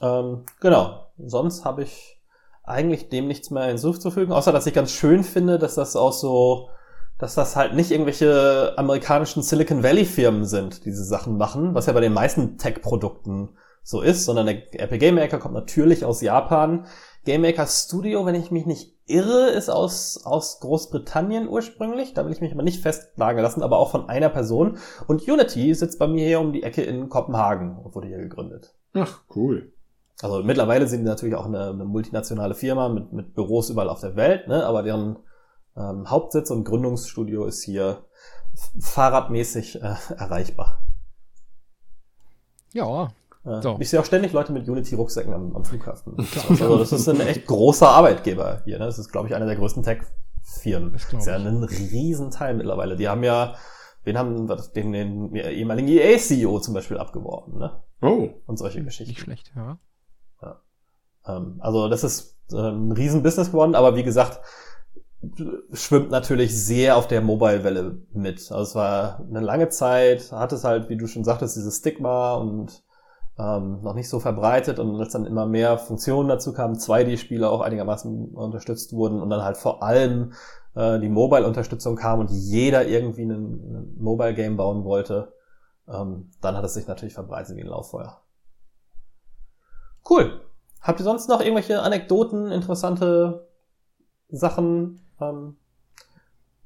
Ähm, genau. Sonst habe ich eigentlich dem nichts mehr hinzuzufügen, außer dass ich ganz schön finde, dass das auch so, dass das halt nicht irgendwelche amerikanischen Silicon Valley Firmen sind, die diese Sachen machen, was ja bei den meisten Tech-Produkten so ist, sondern der RPG Maker kommt natürlich aus Japan. Game Maker Studio, wenn ich mich nicht irre, ist aus, aus Großbritannien ursprünglich. Da will ich mich aber nicht festlagen lassen, aber auch von einer Person. Und Unity sitzt bei mir hier um die Ecke in Kopenhagen und wurde hier gegründet. Ach, cool. Also mittlerweile sind die natürlich auch eine, eine multinationale Firma mit, mit Büros überall auf der Welt, ne? aber deren ähm, Hauptsitz und Gründungsstudio ist hier fahrradmäßig äh, erreichbar. Ja, so. Ich sehe auch ständig Leute mit Unity-Rucksäcken am, am, Flughafen. also das ist ein echt großer Arbeitgeber hier. Ne? Das ist, glaube ich, einer der größten Tech-Firmen. Das ist ja ein Riesenteil mittlerweile. Die haben ja, wen haben den, den ehemaligen EA-CEO zum Beispiel abgeworfen. Ne? Oh. Und solche Geschichten. Nicht schlecht, ja. ja. Ähm, also das ist ein Riesenbusiness geworden, aber wie gesagt, schwimmt natürlich sehr auf der Mobile-Welle mit. Also es war eine lange Zeit, hat es halt, wie du schon sagtest, dieses Stigma und ähm, noch nicht so verbreitet und als dann immer mehr Funktionen dazu kamen, 2D-Spiele auch einigermaßen unterstützt wurden und dann halt vor allem äh, die Mobile-Unterstützung kam und jeder irgendwie ein, Mobile-Game bauen wollte, ähm, dann hat es sich natürlich verbreitet wie ein Lauffeuer. Cool. Habt ihr sonst noch irgendwelche Anekdoten, interessante Sachen, ähm,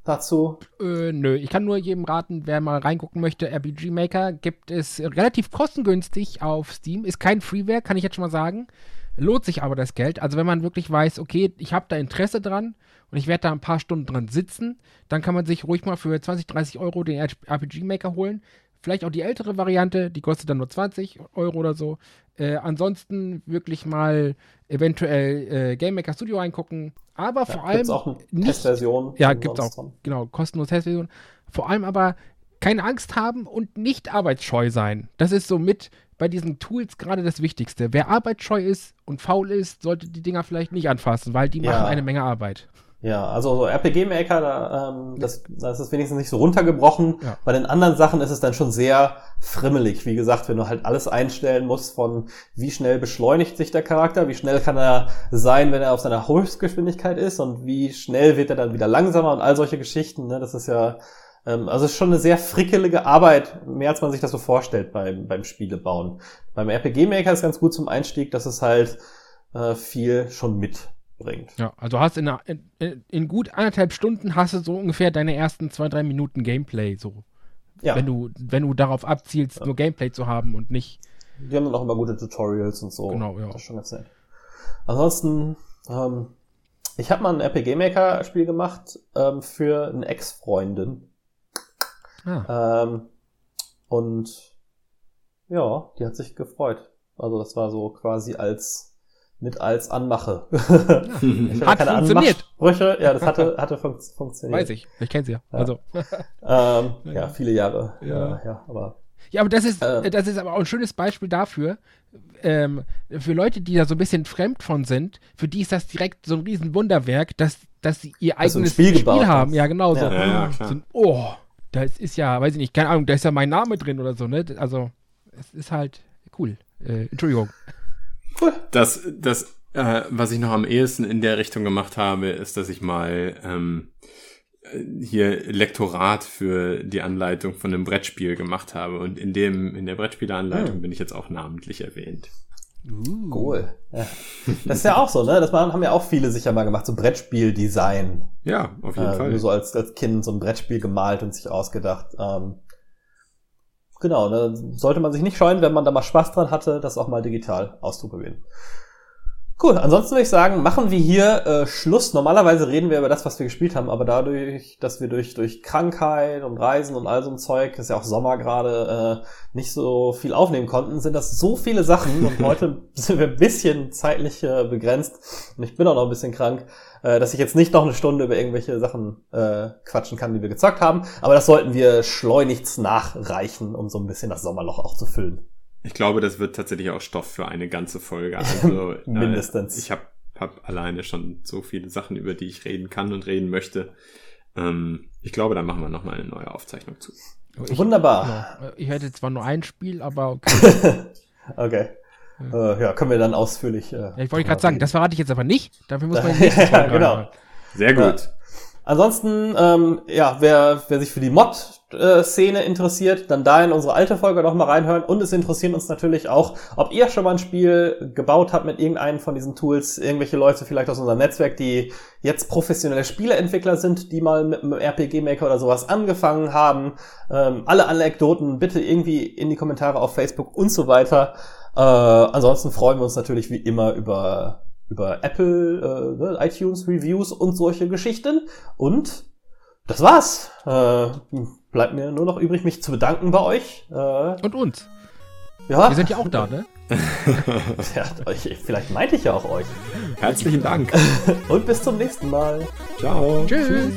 dazu? Äh, nö, ich kann nur jedem raten, wer mal reingucken möchte, RPG Maker gibt es relativ kostengünstig auf Steam. Ist kein Freeware, kann ich jetzt schon mal sagen. Lohnt sich aber das Geld. Also wenn man wirklich weiß, okay, ich habe da Interesse dran und ich werde da ein paar Stunden dran sitzen, dann kann man sich ruhig mal für 20, 30 Euro den RPG Maker holen. Vielleicht auch die ältere Variante, die kostet dann nur 20 Euro oder so. Äh, ansonsten wirklich mal eventuell äh, Game Maker Studio reingucken. Aber ja, vor allem. Gibt's auch eine nicht, Testversion? Ja, gibt auch. Dran. Genau, kostenlose Testversion. Vor allem aber keine Angst haben und nicht arbeitsscheu sein. Das ist so mit bei diesen Tools gerade das Wichtigste. Wer arbeitsscheu ist und faul ist, sollte die Dinger vielleicht nicht anfassen, weil die ja. machen eine Menge Arbeit. Ja, also so RPG-Maker, da, ähm, das, das ist wenigstens nicht so runtergebrochen. Ja. Bei den anderen Sachen ist es dann schon sehr frimmelig. Wie gesagt, wenn du halt alles einstellen musst von wie schnell beschleunigt sich der Charakter, wie schnell kann er sein, wenn er auf seiner Höchstgeschwindigkeit ist und wie schnell wird er dann wieder langsamer und all solche Geschichten. Ne? Das ist ja, ähm, also es ist schon eine sehr frickelige Arbeit, mehr als man sich das so vorstellt beim, beim Spielebauen. Beim RPG-Maker ist ganz gut zum Einstieg, dass es halt äh, viel schon mit bringt. Ja, also hast in, in, in gut anderthalb Stunden hast du so ungefähr deine ersten zwei, drei Minuten Gameplay so. Ja, Wenn du, wenn du darauf abzielst, nur Gameplay zu haben und nicht. die haben dann auch immer gute Tutorials und so. Genau, ja. Das ist schon ganz nett. Ansonsten, ähm, ich habe mal ein RPG-Maker-Spiel gemacht ähm, für eine Ex-Freundin. Ah, Ähm, und ja, die hat sich gefreut. Also das war so quasi als mit als Anmache. Hatte Hat funktioniert. Anmachsprüche. Ja, das hatte, hatte fun funktioniert. weiß ich. Ich kenne sie ja. Ja. Also. Ähm, ja, viele Jahre. Ja. Ja, aber Ja, aber das ist, Äh. das ist aber auch ein schönes Beispiel dafür, ähm, für Leute, die da so ein bisschen fremd von sind, für die ist das direkt so ein riesen Wunderwerk, dass, dass sie ihr ein eigenes Spiel Spiel, haben. hast. Ja, genau so. Ja. Ja, ja, so oh, das ist ja, weiß ich nicht, keine Ahnung, da ist ja mein Name drin oder so, ne? Also, es ist halt cool. Äh, Entschuldigung. Das, das, äh, was ich noch am ehesten in der Richtung gemacht habe, ist, dass ich mal ähm, äh, hier Lektorat für die Anleitung von einem Brettspiel gemacht habe. Und in dem, in der Brettspieleanleitung Hm. bin ich jetzt auch namentlich erwähnt. Uh. cool. Ja. Das ist ja auch so, ne? Das haben ja auch viele sicher mal gemacht, so Brettspiel-Design. Ja, auf jeden Äh, Fall. so als, als Kind so ein Brettspiel gemalt und sich ausgedacht. Ähm, genau, ne? sollte man sich nicht scheuen, wenn man da mal Spaß dran hatte, das auch mal digital auszuprobieren. Cool, ansonsten würde ich sagen, machen wir hier äh, Schluss. Normalerweise reden wir über das, was wir gespielt haben, aber dadurch, dass wir durch, durch Krankheit und Reisen und all so ein Zeug, ist ja auch Sommer gerade, äh, nicht so viel aufnehmen konnten, sind das so viele Sachen und heute sind wir ein bisschen zeitlich äh, begrenzt und ich bin auch noch ein bisschen krank, äh, dass ich jetzt nicht noch eine Stunde über irgendwelche Sachen äh, quatschen kann, die wir gezockt haben, aber das sollten wir schleunigst nachreichen, um so ein bisschen das Sommerloch auch zu füllen. Ich glaube, das wird tatsächlich auch Stoff für eine ganze Folge. Also, Mindestens. Äh, ich habe hab alleine schon so viele Sachen, über die ich reden kann und reden möchte. Ähm, ich glaube, da machen wir nochmal eine neue Aufzeichnung zu. Ich, Wunderbar. ja, ich hätte zwar nur ein Spiel, aber okay. Okay. Äh, ja, können wir dann ausführlich. Äh, Ja, ich wollte gerade sagen, das verrate ich jetzt aber nicht. Dafür muss man Ja, genau. Sehr gut. Ansonsten, ähm, ja, wer, wer sich für die Mod-Szene interessiert, dann da in unsere alte Folge noch mal reinhören. Und es interessiert uns natürlich auch, ob ihr schon mal ein Spiel gebaut habt mit irgendeinem von diesen Tools. Irgendwelche Leute vielleicht aus unserem Netzwerk, die jetzt professionelle Spieleentwickler sind, die mal mit einem RPG-Maker oder sowas angefangen haben. Ähm, alle Anekdoten bitte irgendwie in die Kommentare auf Facebook und so weiter. Äh, ansonsten freuen wir uns natürlich wie immer über über Apple, äh, ne, iTunes Reviews und solche Geschichten. Und das war's. Äh, bleibt mir nur noch übrig, mich zu bedanken bei euch. Äh, Und uns. ja, Wir sind ja auch da, ne? ja, euch, vielleicht meinte ich ja auch euch. Herzlichen Dank. Und bis zum nächsten Mal. Ciao. Tschüss.